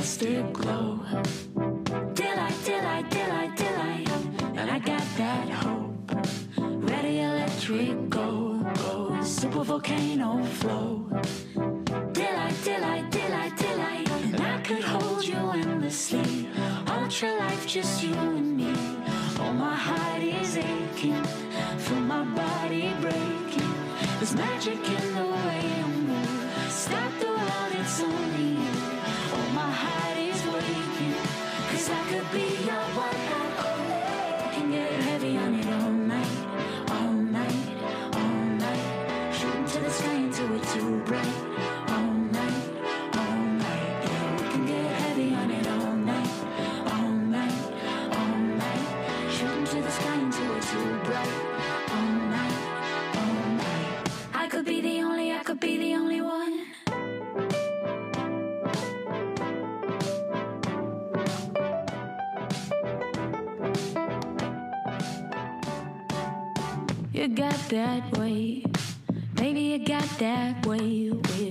majestic glow. Delight, delight, delight, delight, and I got that hope. Ready, electric, go, go, super volcano flow. Delight, delight, delight, delight. And I could hold you endlessly. Ultra life, just you and me. Oh, my heart is aching. Feel my body breaking. There's magic in the way you move. Stop the world, it's only you. My heart is waking. Cause I could be your one and only. Can get heavy on it all night. All night, all night. Shooting to the sky until we're too bright. Baby. You got that way with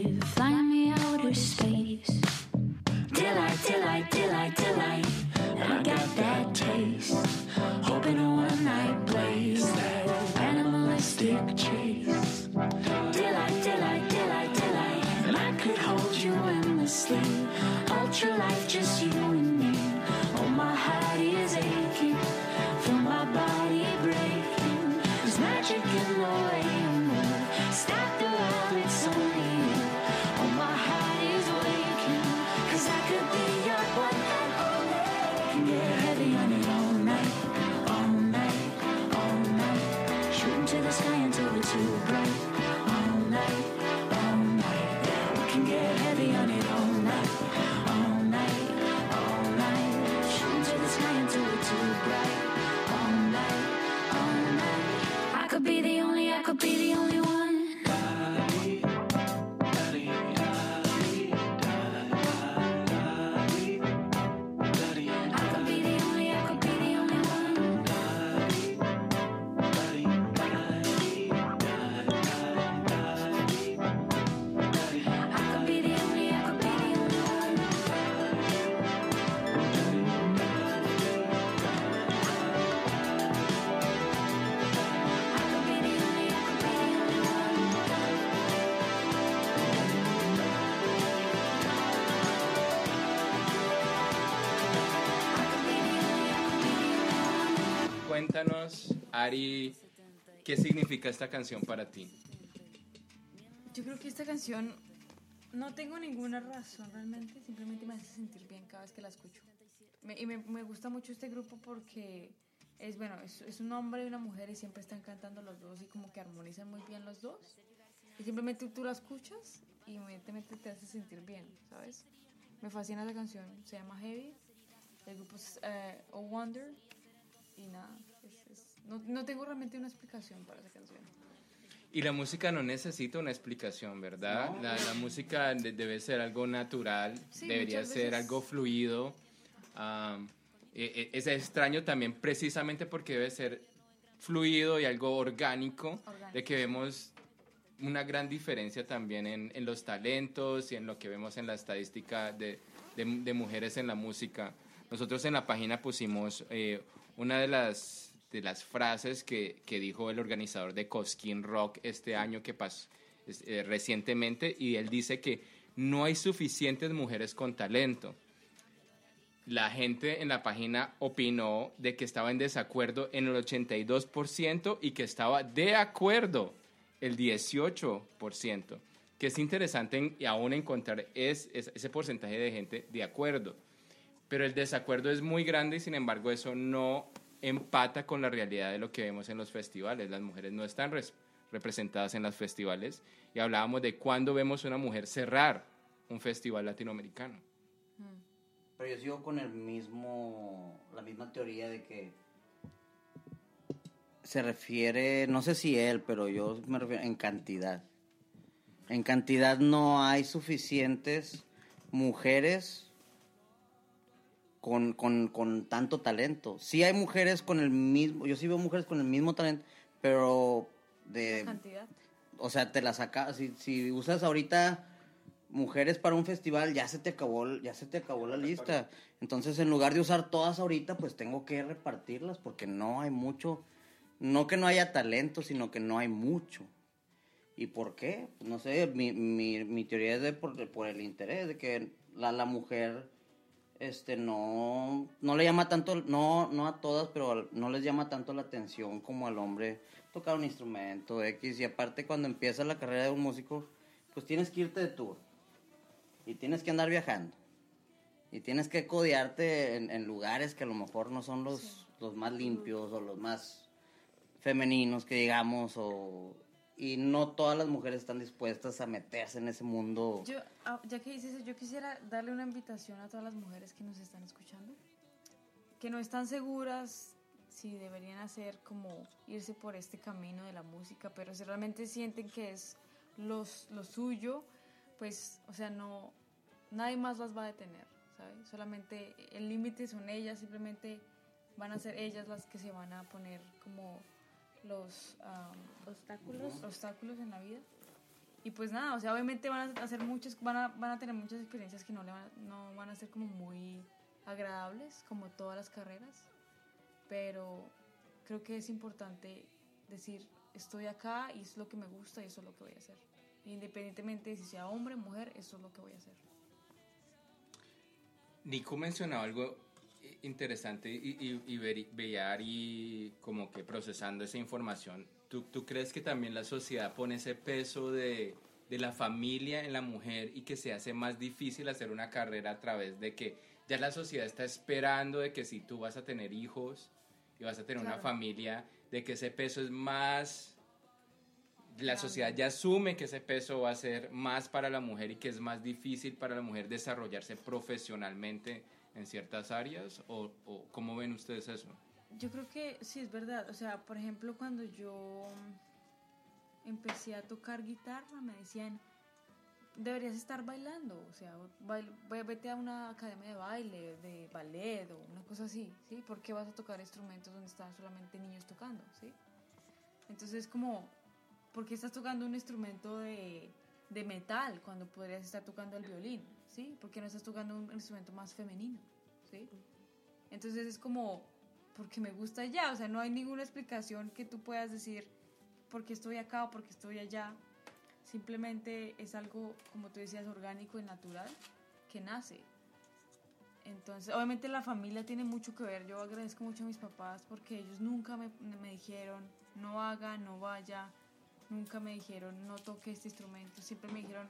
Cuéntanos, Ari, ¿qué significa esta canción para ti? Yo creo que esta canción no tengo ninguna razón realmente, simplemente me hace sentir bien cada vez que la escucho. Me- y me, me gusta mucho este grupo porque es bueno, es, es un hombre y una mujer y siempre están cantando los dos y como que armonizan muy bien los dos. Y simplemente tú la escuchas y inmediatamente te hace sentir bien, ¿sabes? Me fascina esa canción, se llama Heavy, el grupo es eh, Oh Wonder y nada, no, no tengo realmente una explicación para esa canción. Y la música no necesita una explicación, ¿verdad? La, la música de- debe ser algo natural, Sí, debería ser algo fluido. E- e- es extraño también precisamente porque debe ser fluido y algo orgánico, de que vemos una gran diferencia también en, en los talentos y en lo que vemos en la estadística de, de- de mujeres en la música. Nosotros en la página pusimos eh, una de las, de las frases que, que dijo el organizador de Cosquín Rock este año que pasó eh, recientemente y él dice que no hay suficientes mujeres con talento. La gente en la página opinó de que estaba en desacuerdo en el 82% y que estaba de acuerdo el 18%. Que es interesante en- y aún encontrar es, es- ese porcentaje de gente de acuerdo. Pero el desacuerdo es muy grande y sin embargo eso no empata con la realidad de lo que vemos en los festivales. Las mujeres no están res- representadas en los festivales y hablábamos de cuándo vemos una mujer cerrar un festival latinoamericano. Pero yo sigo con el mismo, la misma teoría de que se refiere, no sé si él, pero yo me refiero en cantidad. En cantidad no hay suficientes mujeres con, con, con tanto talento. Sí hay mujeres con el mismo, yo sí veo mujeres con el mismo talento, pero de Cantidad. o sea, te la sacas, si, si usas ahorita mujeres para un festival, ya se te acabó, ya se te acabó la lista. Entonces, en lugar de usar todas ahorita, pues tengo que repartirlas porque no hay mucho, no que no haya talento, sino que no hay mucho. ¿Y por qué? Pues no sé, mi, mi, mi teoría es de por, por el interés, de que la, la mujer este no no le llama tanto no no a todas pero no les llama tanto la atención como al hombre tocar un instrumento X. Y aparte cuando empieza la carrera de un músico pues tienes que irte de tour y tienes que andar viajando y tienes que codearte en, en lugares que a lo mejor no son los, los más limpios o los más femeninos que digamos o y no todas las mujeres están dispuestas a meterse en ese mundo Yo, ah, ya que dices eso, yo quisiera darle una invitación a todas las mujeres que nos están escuchando, que no están seguras si deberían hacer como irse por este camino de la música, pero si realmente sienten que es los, lo suyo, pues, o sea, no, nadie más las va a detener, ¿sabes? Solamente el límite son ellas, simplemente van a ser ellas las que se van a poner como los Obstáculos. obstáculos en la vida. Y pues nada, o sea, obviamente van a hacer muchas, van a, van a tener muchas experiencias que no, le van, a- no van a ser como muy agradables, como todas las carreras. Pero creo que es importante decir, estoy acá y es lo que me gusta y eso es lo que voy a hacer. Independientemente de si sea hombre o mujer, eso es lo que voy a hacer. Nico mencionaba algo interesante y, y, y veri- veía y como que procesando esa información. ¿Tú, ¿Tú crees que también la sociedad pone ese peso de, de la familia en la mujer y que se hace más difícil hacer una carrera a través de que ya la sociedad está esperando de que si tú vas a tener hijos y vas a tener una Claro. familia, de que ese peso es más la sociedad ya asume que ese peso va a ser más para la mujer y que es más difícil para la mujer desarrollarse profesionalmente en ciertas áreas? ¿O, o cómo ven ustedes eso? Yo creo que sí es verdad. O sea, por ejemplo, cuando yo empecé a tocar guitarra, me decían, deberías estar bailando. O sea, vete a una academia de baile, de ballet o una cosa así, ¿sí? ¿Por qué vas a tocar instrumentos donde están solamente niños tocando, ¿sí? Entonces, como, ¿por qué estás tocando un instrumento de, de metal cuando podrías estar tocando el violín, ¿sí? ¿Por qué no estás tocando un instrumento más femenino, ¿sí? Entonces es como, porque me gusta ya, o sea, no hay ninguna explicación que tú puedas decir por qué estoy acá o por qué estoy allá. Simplemente es algo, como tú decías, orgánico y natural que nace. Entonces, obviamente la familia tiene mucho que ver. Yo agradezco mucho a mis papás porque ellos nunca me, me dijeron, no haga, no vaya. Nunca me dijeron, no toque este instrumento. Siempre me dijeron,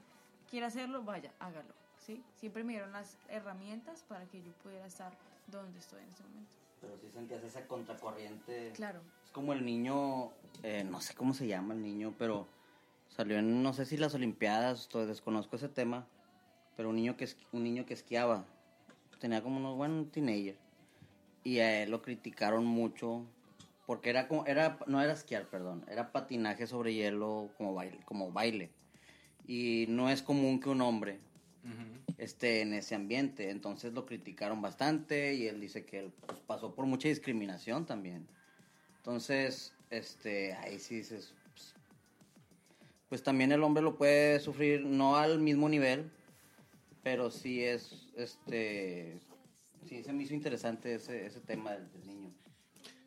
quiere hacerlo, vaya, hágalo. ¿Sí? Siempre me dieron las herramientas para que yo pudiera estar donde estoy en este momento. Pero sí sentías esa contracorriente. Claro. Es como el niño, eh, no sé cómo se llama el niño, pero salió en, no sé si las Olimpiadas, to- desconozco ese tema, pero un niño que, un niño que esquiaba, tenía como unos, bueno, un teenager, y a él lo criticaron mucho, porque era como, era, no era esquiar, perdón, era patinaje sobre hielo como baile, como baile, y no es común que un hombre esté en ese ambiente. Entonces lo criticaron bastante y él dice que él pues, pasó por mucha discriminación también. Entonces, este, ahí sí dices, pues, pues también el hombre lo puede sufrir, no al mismo nivel, pero sí es, este, sí se me hizo interesante ese, ese tema del, del niño.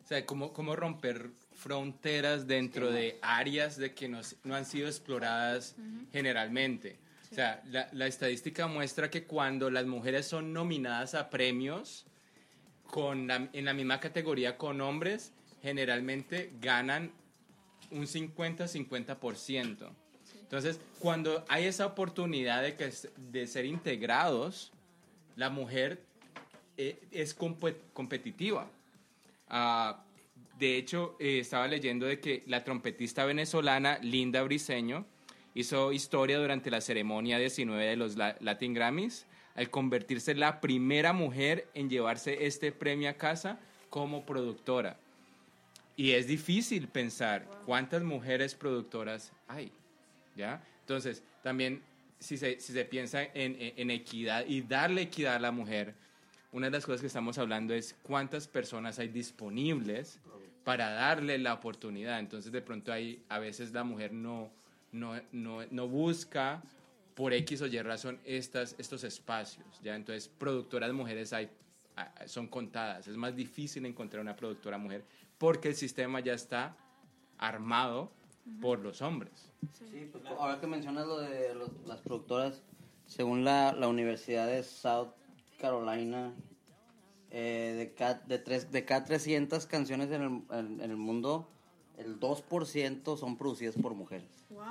O sea, cómo, cómo romper fronteras dentro de áreas de que no, no han sido exploradas generalmente. O sea, la, la estadística muestra que cuando las mujeres son nominadas a premios con la- en la misma categoría con hombres, generalmente ganan un 50-50%. Entonces, cuando hay esa oportunidad de, que, de ser integrados, la mujer eh, es compe- competitiva. Ah, de hecho, eh, estaba leyendo de que la trompetista venezolana Linda Briseño hizo historia durante la ceremonia 19 de los La- Latin Grammys al convertirse la primera mujer en llevarse este premio a casa como productora. Y es difícil pensar cuántas mujeres productoras hay, ¿ya? Entonces, también si se, si se piensa en, en- equidad y darle equidad a la mujer, una de las cosas que estamos hablando es cuántas personas hay disponibles para darle la oportunidad. Entonces, de pronto ahí a veces la mujer no, no, no, no busca por X o Y razón estas, estos espacios, ¿ya? Entonces, productoras mujeres hay, ah, son contadas. Es más difícil encontrar una productora mujer porque el sistema ya está armado por los hombres. Sí, pues ahora que mencionas lo de los- las productoras, según la, la Universidad de South Carolina, eh, de, ca- de, tres, de cada 300 canciones en el, en- en el mundo, el 2% son producidas por mujeres. ¡Wow!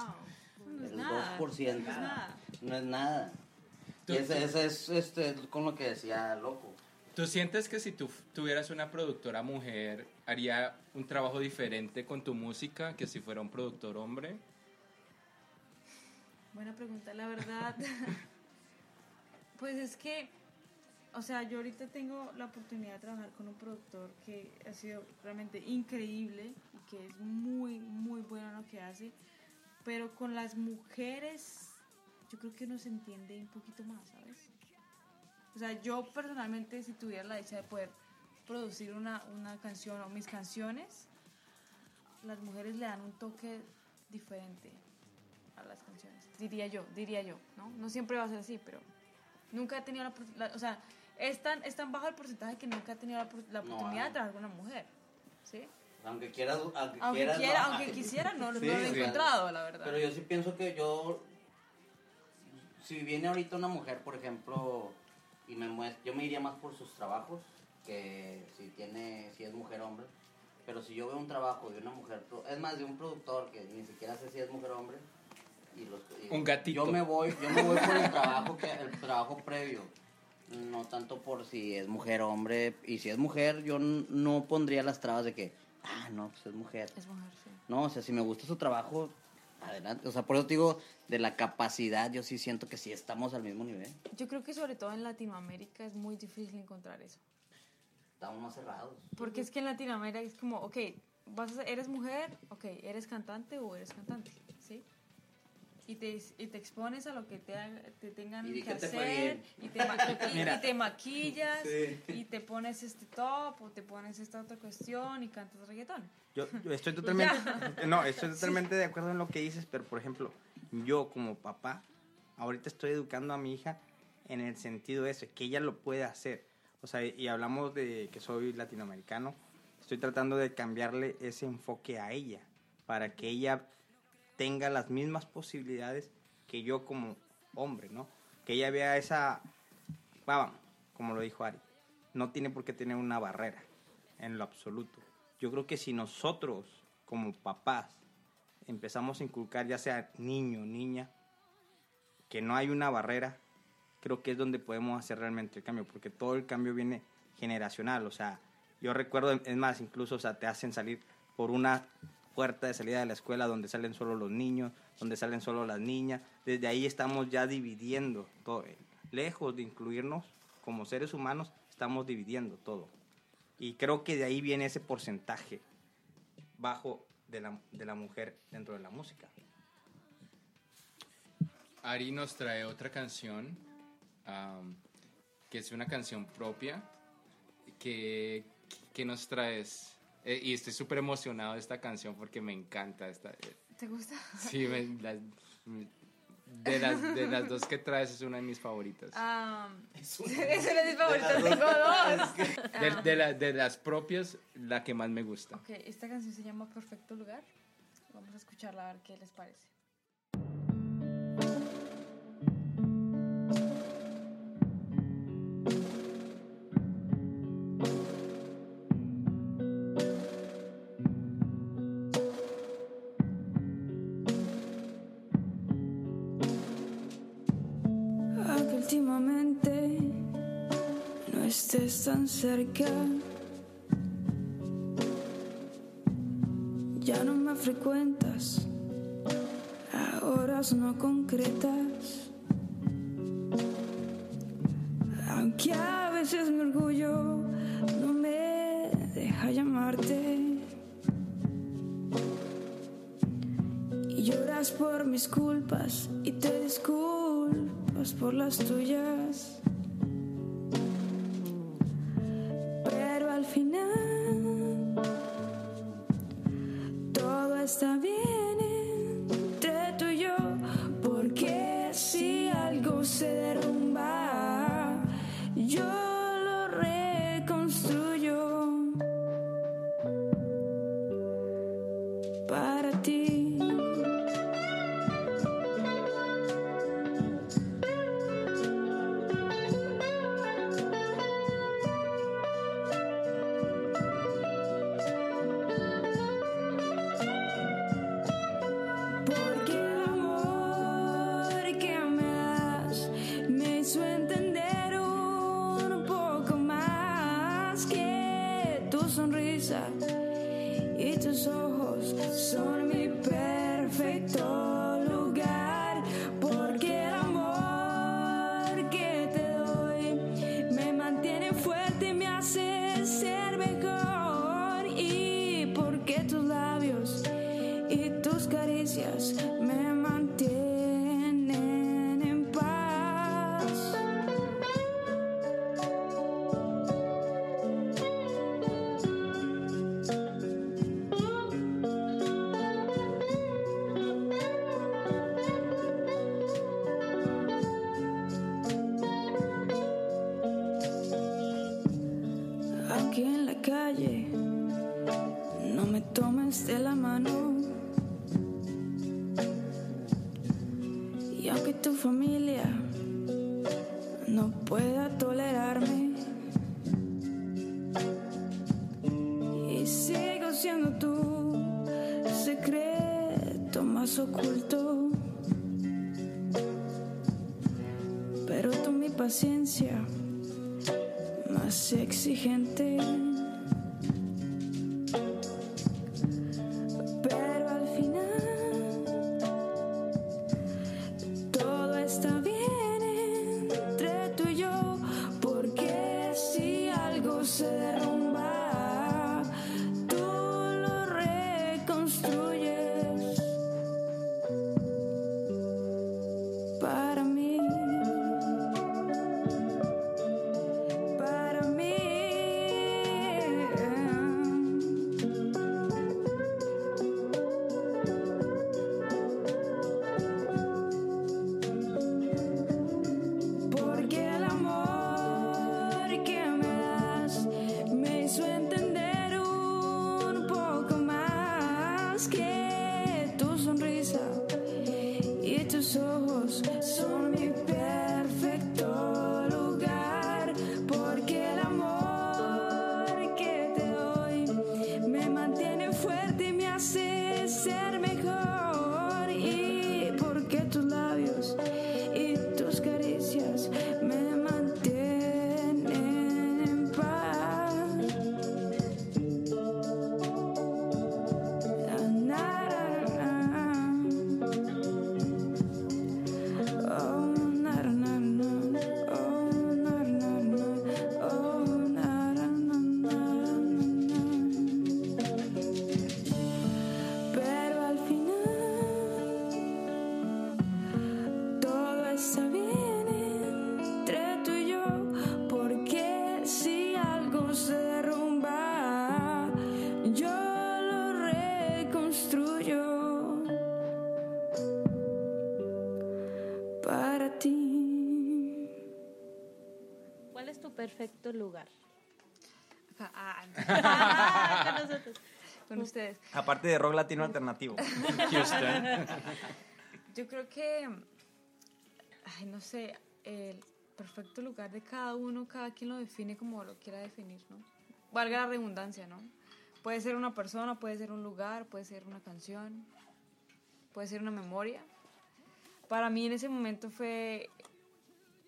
No es El nada. 2%. No es nada. No es nada. Tú- ese, ese es este, con lo que decía Loco. ¿Tú sientes que si tú tuvieras una productora mujer, haría un trabajo diferente con tu música que si fuera un productor hombre? Buena pregunta, la verdad. pues es que, o sea, yo ahorita tengo la oportunidad de trabajar con un productor que ha sido realmente increíble y que es muy, muy bueno en lo que hace. Pero con las mujeres, yo creo que uno se entiende un poquito más, ¿sabes? O sea, yo personalmente, si tuviera la dicha de poder producir una, una canción o mis canciones, las mujeres le dan un toque diferente a las canciones. Diría yo, diría yo, ¿no? No siempre va a ser así, pero nunca he tenido la, o sea, es tan, es tan bajo el porcentaje que nunca he tenido la, la No, oportunidad de no. trabajar con una mujer, ¿sí? Aunque quieras, aunque, Aunque quieras, quiera, no. aunque quisiera, no, Sí, no lo he sí. encontrado, la verdad. Pero yo sí pienso que yo, si viene ahorita una mujer, por ejemplo, y me muestra, yo me iría más por sus trabajos, que si tiene, si es mujer o hombre. Pero si yo veo un trabajo de una mujer, es más de un productor que ni siquiera sé si es mujer o hombre, y los, y Un gatito. Yo me voy, yo me voy por el trabajo que, el trabajo previo. No tanto por si es mujer o hombre. Y si es mujer, yo no pondría las trabas de que, ah, no, pues es mujer. Es mujer, sí. No, o sea, si me gusta su trabajo, adelante. O sea, por eso te digo, de la capacidad, yo sí siento que sí estamos al mismo nivel. Yo creo que sobre todo en Latinoamérica es muy difícil encontrar eso. Estamos más cerrados. Porque es que en Latinoamérica es como, ok, vas a ser- eres mujer, ok, eres cantante o eres cantante, ¿sí? Y te, y te expones a lo que te, te tengan Y que que te hacer, y te, y- te maquillas, Sí. y te pones este top, o te pones esta otra cuestión, y cantas reggaetón. Yo, yo estoy totalmente, no, estoy totalmente de acuerdo en lo que dices, pero por ejemplo, yo como papá, ahorita estoy educando a mi hija en el sentido ese, que ella lo puede hacer. O sea, y hablamos de que soy latinoamericano, estoy tratando de cambiarle ese enfoque a ella, para que ella tenga las mismas posibilidades que yo como hombre, ¿no? Que ella vea esa, vamos, como lo dijo Ari, no tiene por qué tener una barrera, en lo absoluto. Yo creo que si nosotros, como papás, empezamos a inculcar, ya sea niño, niña, que no hay una barrera, creo que es donde podemos hacer realmente el cambio, porque todo el cambio viene generacional, o sea, yo recuerdo, es más, incluso, o sea, te hacen salir por una puerta de salida de la escuela donde salen solo los niños, donde salen solo las niñas, desde ahí estamos ya dividiendo todo, lejos de incluirnos como seres humanos, estamos dividiendo todo. Y creo que de ahí viene ese porcentaje bajo de la, de la mujer dentro de la música. Ari nos trae otra canción, que es una canción propia, que, que nos traes. Eh, y estoy súper emocionado de esta canción porque me encanta. Esta, eh, ¿Te gusta? sí, me- las- de, las, de las dos que traes es una de mis favoritas. Ese es mi favorito, tengo dos. De, de la- de las propias, la que más me gusta. Ok, esta canción se llama Perfecto Lugar. Vamos a escucharla a ver qué les parece. Tan cerca, ya no me frecuentas a horas no concretas. Aunque a veces mi orgullo no me deja llamarte. Y lloras por mis culpas y te disculpas por las tuyas. Más ustedes. Aparte de rock latino alternativo. Houston. Yo creo que, ay, no sé, el perfecto lugar de cada uno, cada quien lo define como lo quiera definir, ¿no? Valga la redundancia, ¿no? Puede ser una persona, puede ser un lugar, puede ser una canción, puede ser una memoria. Para mí en ese momento fue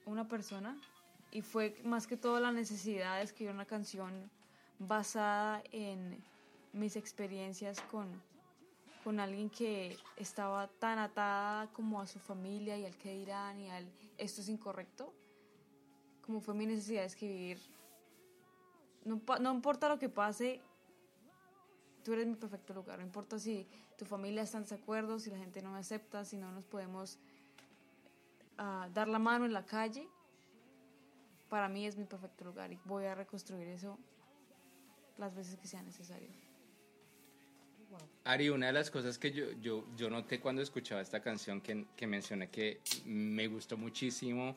una persona y fue más que todo la necesidad de escribir una canción basada en mis experiencias con, con alguien que estaba tan atada como a su familia y al que dirán y al esto es incorrecto, como fue mi necesidad de escribir. No, no importa lo que pase, tú eres mi perfecto lugar. No importa si tu familia está en desacuerdo, si la gente no me acepta, si no nos podemos ah, dar la mano en la calle. Para mí es mi perfecto lugar y voy a reconstruir eso las veces que sea necesario. Ari, una de las cosas que yo, yo, yo noté cuando escuchaba esta canción que, que mencioné que me gustó muchísimo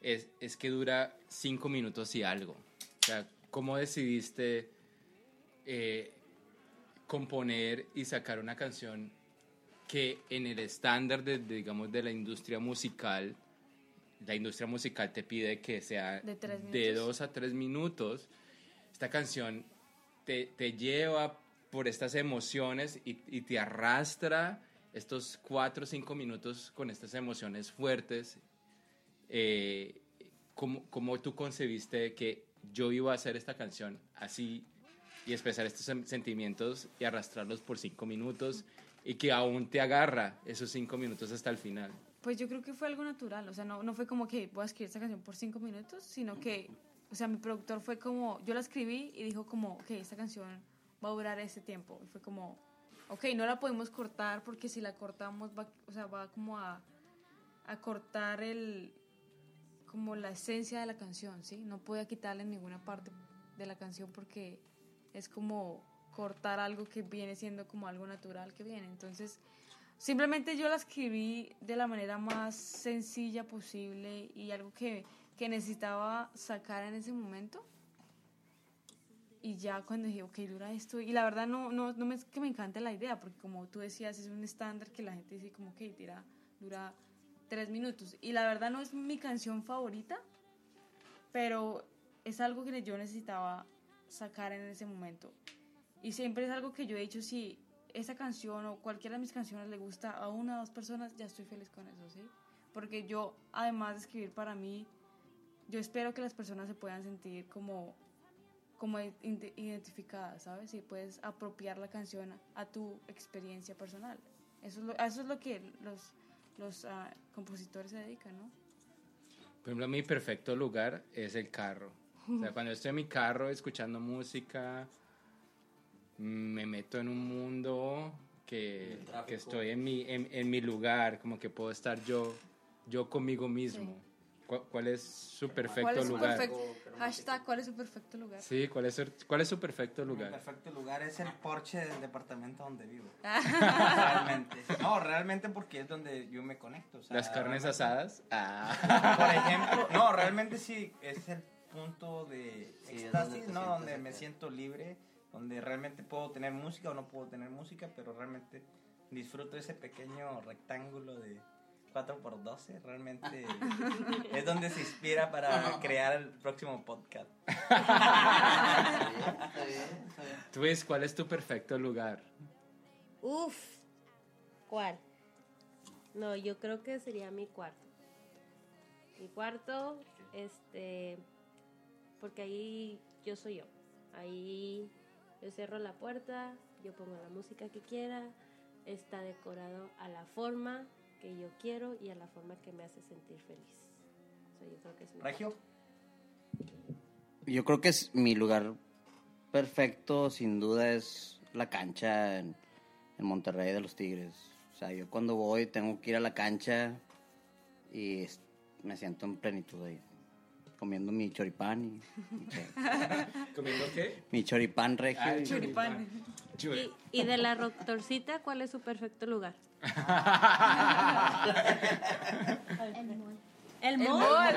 es, es que dura cinco minutos y algo. O sea, ¿cómo decidiste eh, componer y sacar una canción que en el estándar de, de, digamos, de la industria musical, la industria musical te pide que sea De de dos a tres minutos? Esta canción te, te lleva por estas emociones y, y te arrastra estos cuatro o cinco minutos con estas emociones fuertes. Eh, ¿cómo, tú concebiste que yo iba a hacer esta canción así y expresar estos sen- sentimientos y arrastrarlos por cinco minutos y que aún te agarra esos cinco minutos hasta el final? Pues yo creo que fue algo natural, o sea, no, no fue como que voy a escribir esta canción por cinco minutos, sino que, o sea, mi productor fue como, yo la escribí y dijo como, ok, esta canción va a durar ese tiempo. Y fue como, ok, no la podemos cortar porque si la cortamos va, o sea, va como a, a cortar el, como la esencia de la canción, ¿sí? No podía quitarle ninguna parte de la canción porque es como cortar algo que viene siendo como algo natural que viene. Entonces, simplemente yo la escribí de la manera más sencilla posible y algo que, que necesitaba sacar en ese momento. Y ya cuando dije, ok, dura esto. Y la verdad no, no, no me, es que me encante la idea, porque como tú decías, es un estándar que la gente dice como, ok, dura tres minutos. Y la verdad no es mi canción favorita, pero es algo que yo necesitaba sacar en ese momento. Y siempre es algo que yo he dicho, si esa canción o cualquiera de mis canciones le gusta a una o dos personas, ya estoy feliz con eso, ¿sí? Porque yo, además de escribir para mí, yo espero que las personas se puedan sentir como, como ide- identificadas, ¿sabes? Y puedes apropiar la canción a tu experiencia personal. Eso es lo, a eso es lo que los, los ah, compositores se dedican, ¿no? Por ejemplo, mi perfecto lugar es el carro. O sea, cuando estoy en mi carro escuchando música, me meto en un mundo que, que estoy en mi, en, en mi lugar, como que puedo estar yo, yo conmigo mismo. ¿Cuál, cuál es su perfecto ¿Cuál es su lugar? perfecto hashtag? ¿Cuál es su perfecto lugar? Sí, ¿cuál es, su- ¿cuál es su perfecto Mi lugar? perfecto lugar es el porche del departamento donde vivo. realmente. No, realmente porque es donde yo me conecto. o sea, Las carnes realmente- asadas. Ah. Por ejemplo, no, realmente sí, es el punto de Sí, éxtasis, donde ¿no? Donde me siento libre, donde realmente puedo tener música o no puedo tener música, pero realmente disfruto ese pequeño rectángulo de, 4x12 realmente es donde se inspira para crear el próximo podcast. Está bien, está bien, está bien. Twist, ¿cuál es tu perfecto lugar? Uf, ¿cuál? No, yo creo que sería mi cuarto. Mi cuarto, este, porque ahí yo soy yo. Ahí yo cierro la puerta, yo pongo la música que quiera, está decorado a la forma que yo quiero y a la forma que me hace sentir feliz. O sea, yo creo que es mi Regio, Yo creo que es mi lugar perfecto, sin duda, es la cancha en, en Monterrey de los Tigres. O sea, yo cuando voy tengo que ir a la cancha y es- me siento en plenitud ahí. Comiendo mi choripán y, y ¿Comiendo qué? mi choripán regio. Ah, y- choripán. Y, y de la doctorcita, ¿cuál es su perfecto lugar? El mall.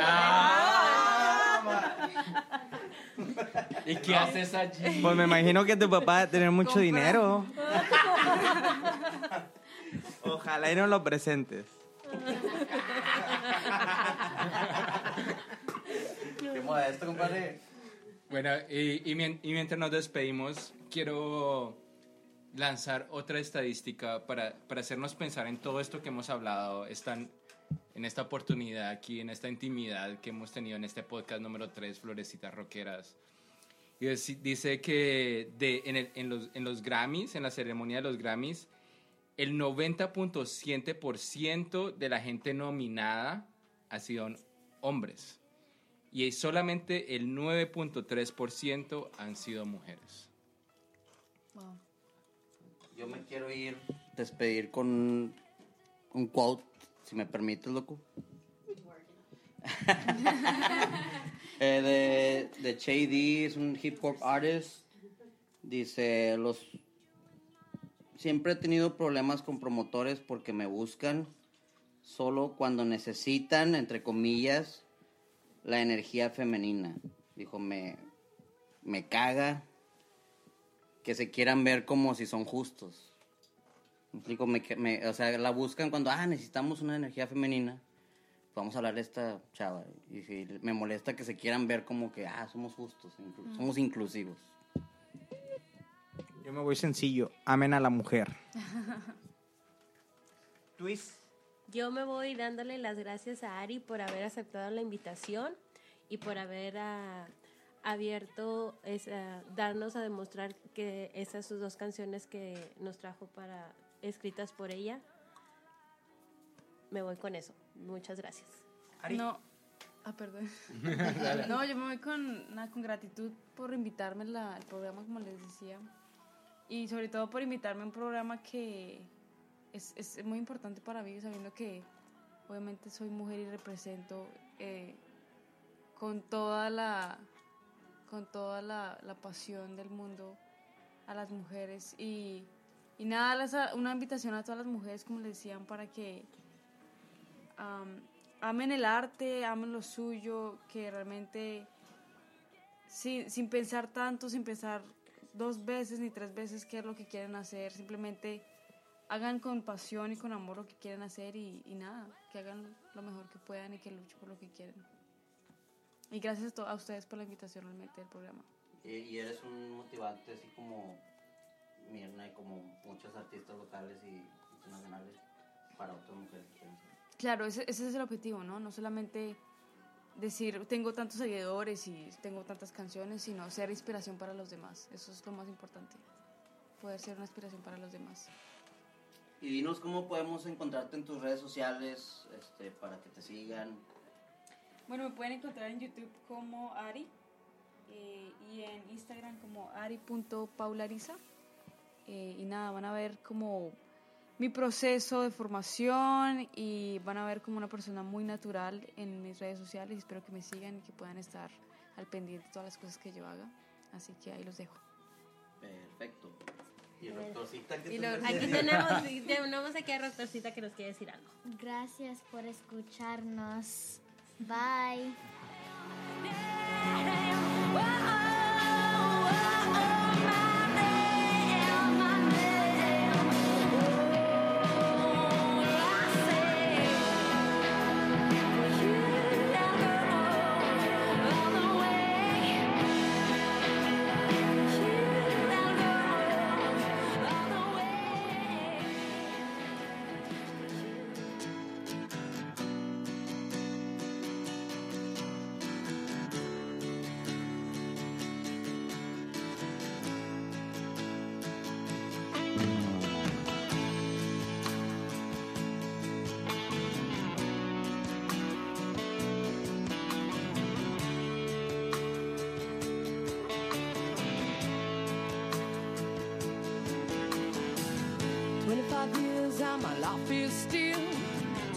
¿Y qué haces allí? Pues me imagino que tu papá debe tener mucho dinero. Ojalá y no lo presentes. Qué modesto, compadre. Bueno, y, y mien- y mientras nos despedimos, quiero lanzar otra estadística para, para hacernos pensar en todo esto que hemos hablado están en esta oportunidad aquí, en esta intimidad que hemos tenido en este podcast número 3, Florecitas Roqueras. Y deci- dice que de, en, el- en los, en los Grammys, en la ceremonia de los Grammys, el 90.7% de la gente nominada ha sido hombres. Y solamente el 9.3% han sido mujeres. Wow. Yo me quiero ir, despedir con un, quote, si me permites, loco. Eh, de, de Che D, es un hip hop artist. Dice, los... Siempre he tenido problemas con promotores porque me buscan solo cuando necesitan, entre comillas, la energía femenina. Dijo, me, me caga que se quieran ver como si son justos. Me explico, me, me- o sea, la buscan cuando, ah, necesitamos una energía femenina. Vamos a hablar de esta chava. Y si me molesta que se quieran ver como que, ah, somos justos, inclu- somos inclusivos. Yo me voy sencillo. Amen a la mujer. Twist. Yo me voy dándole las gracias a Ari por haber aceptado la invitación y por haber ah, abierto, esa, darnos a demostrar que esas sus dos canciones que nos trajo para escritas por ella. Me voy con eso. Muchas gracias. Ari. No. Ah, perdón. no, yo me voy con, nada, con gratitud por invitarme la- al programa, como les decía. Y sobre todo por invitarme a un programa que es, es muy importante para mí, sabiendo que obviamente soy mujer y represento eh, con toda la con toda la, la pasión del mundo a las mujeres y, y nada, una invitación a todas las mujeres, como les decían, para que am, amen el arte, amen lo suyo, que realmente sin, sin pensar tanto, sin pensar dos veces ni tres veces qué es lo que quieren hacer, simplemente hagan con pasión y con amor lo que quieren hacer y, y nada, que hagan lo mejor que puedan y que luchen por lo que quieren. Y gracias a, to- a ustedes por la invitación realmente al programa. Y, y eres un motivante, así como Mirna y como muchos artistas locales y internacionales para otras mujeres que quieren ser. Claro, ese, ese es el objetivo, ¿no? No solamente decir tengo tantos seguidores y tengo tantas canciones, sino ser inspiración para los demás. Eso es lo más importante. Poder ser una inspiración para los demás. Y dinos cómo podemos encontrarte en tus redes sociales este, para que te sigan. Bueno, me pueden encontrar en YouTube como Ari eh, y en Instagram como ari.paulariza. Eh, y nada, van a ver como mi proceso de formación y van a ver como una persona muy natural en mis redes sociales. Espero que me sigan y que puedan estar al pendiente de todas las cosas que yo haga. Así que ahí los dejo. Perfecto. Y el doctorcita que Y te lo-. Aquí tenemos, tenemos aquí a Roctorcita que nos quiere decir algo. Gracias por escucharnos. Bye.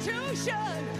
Institution.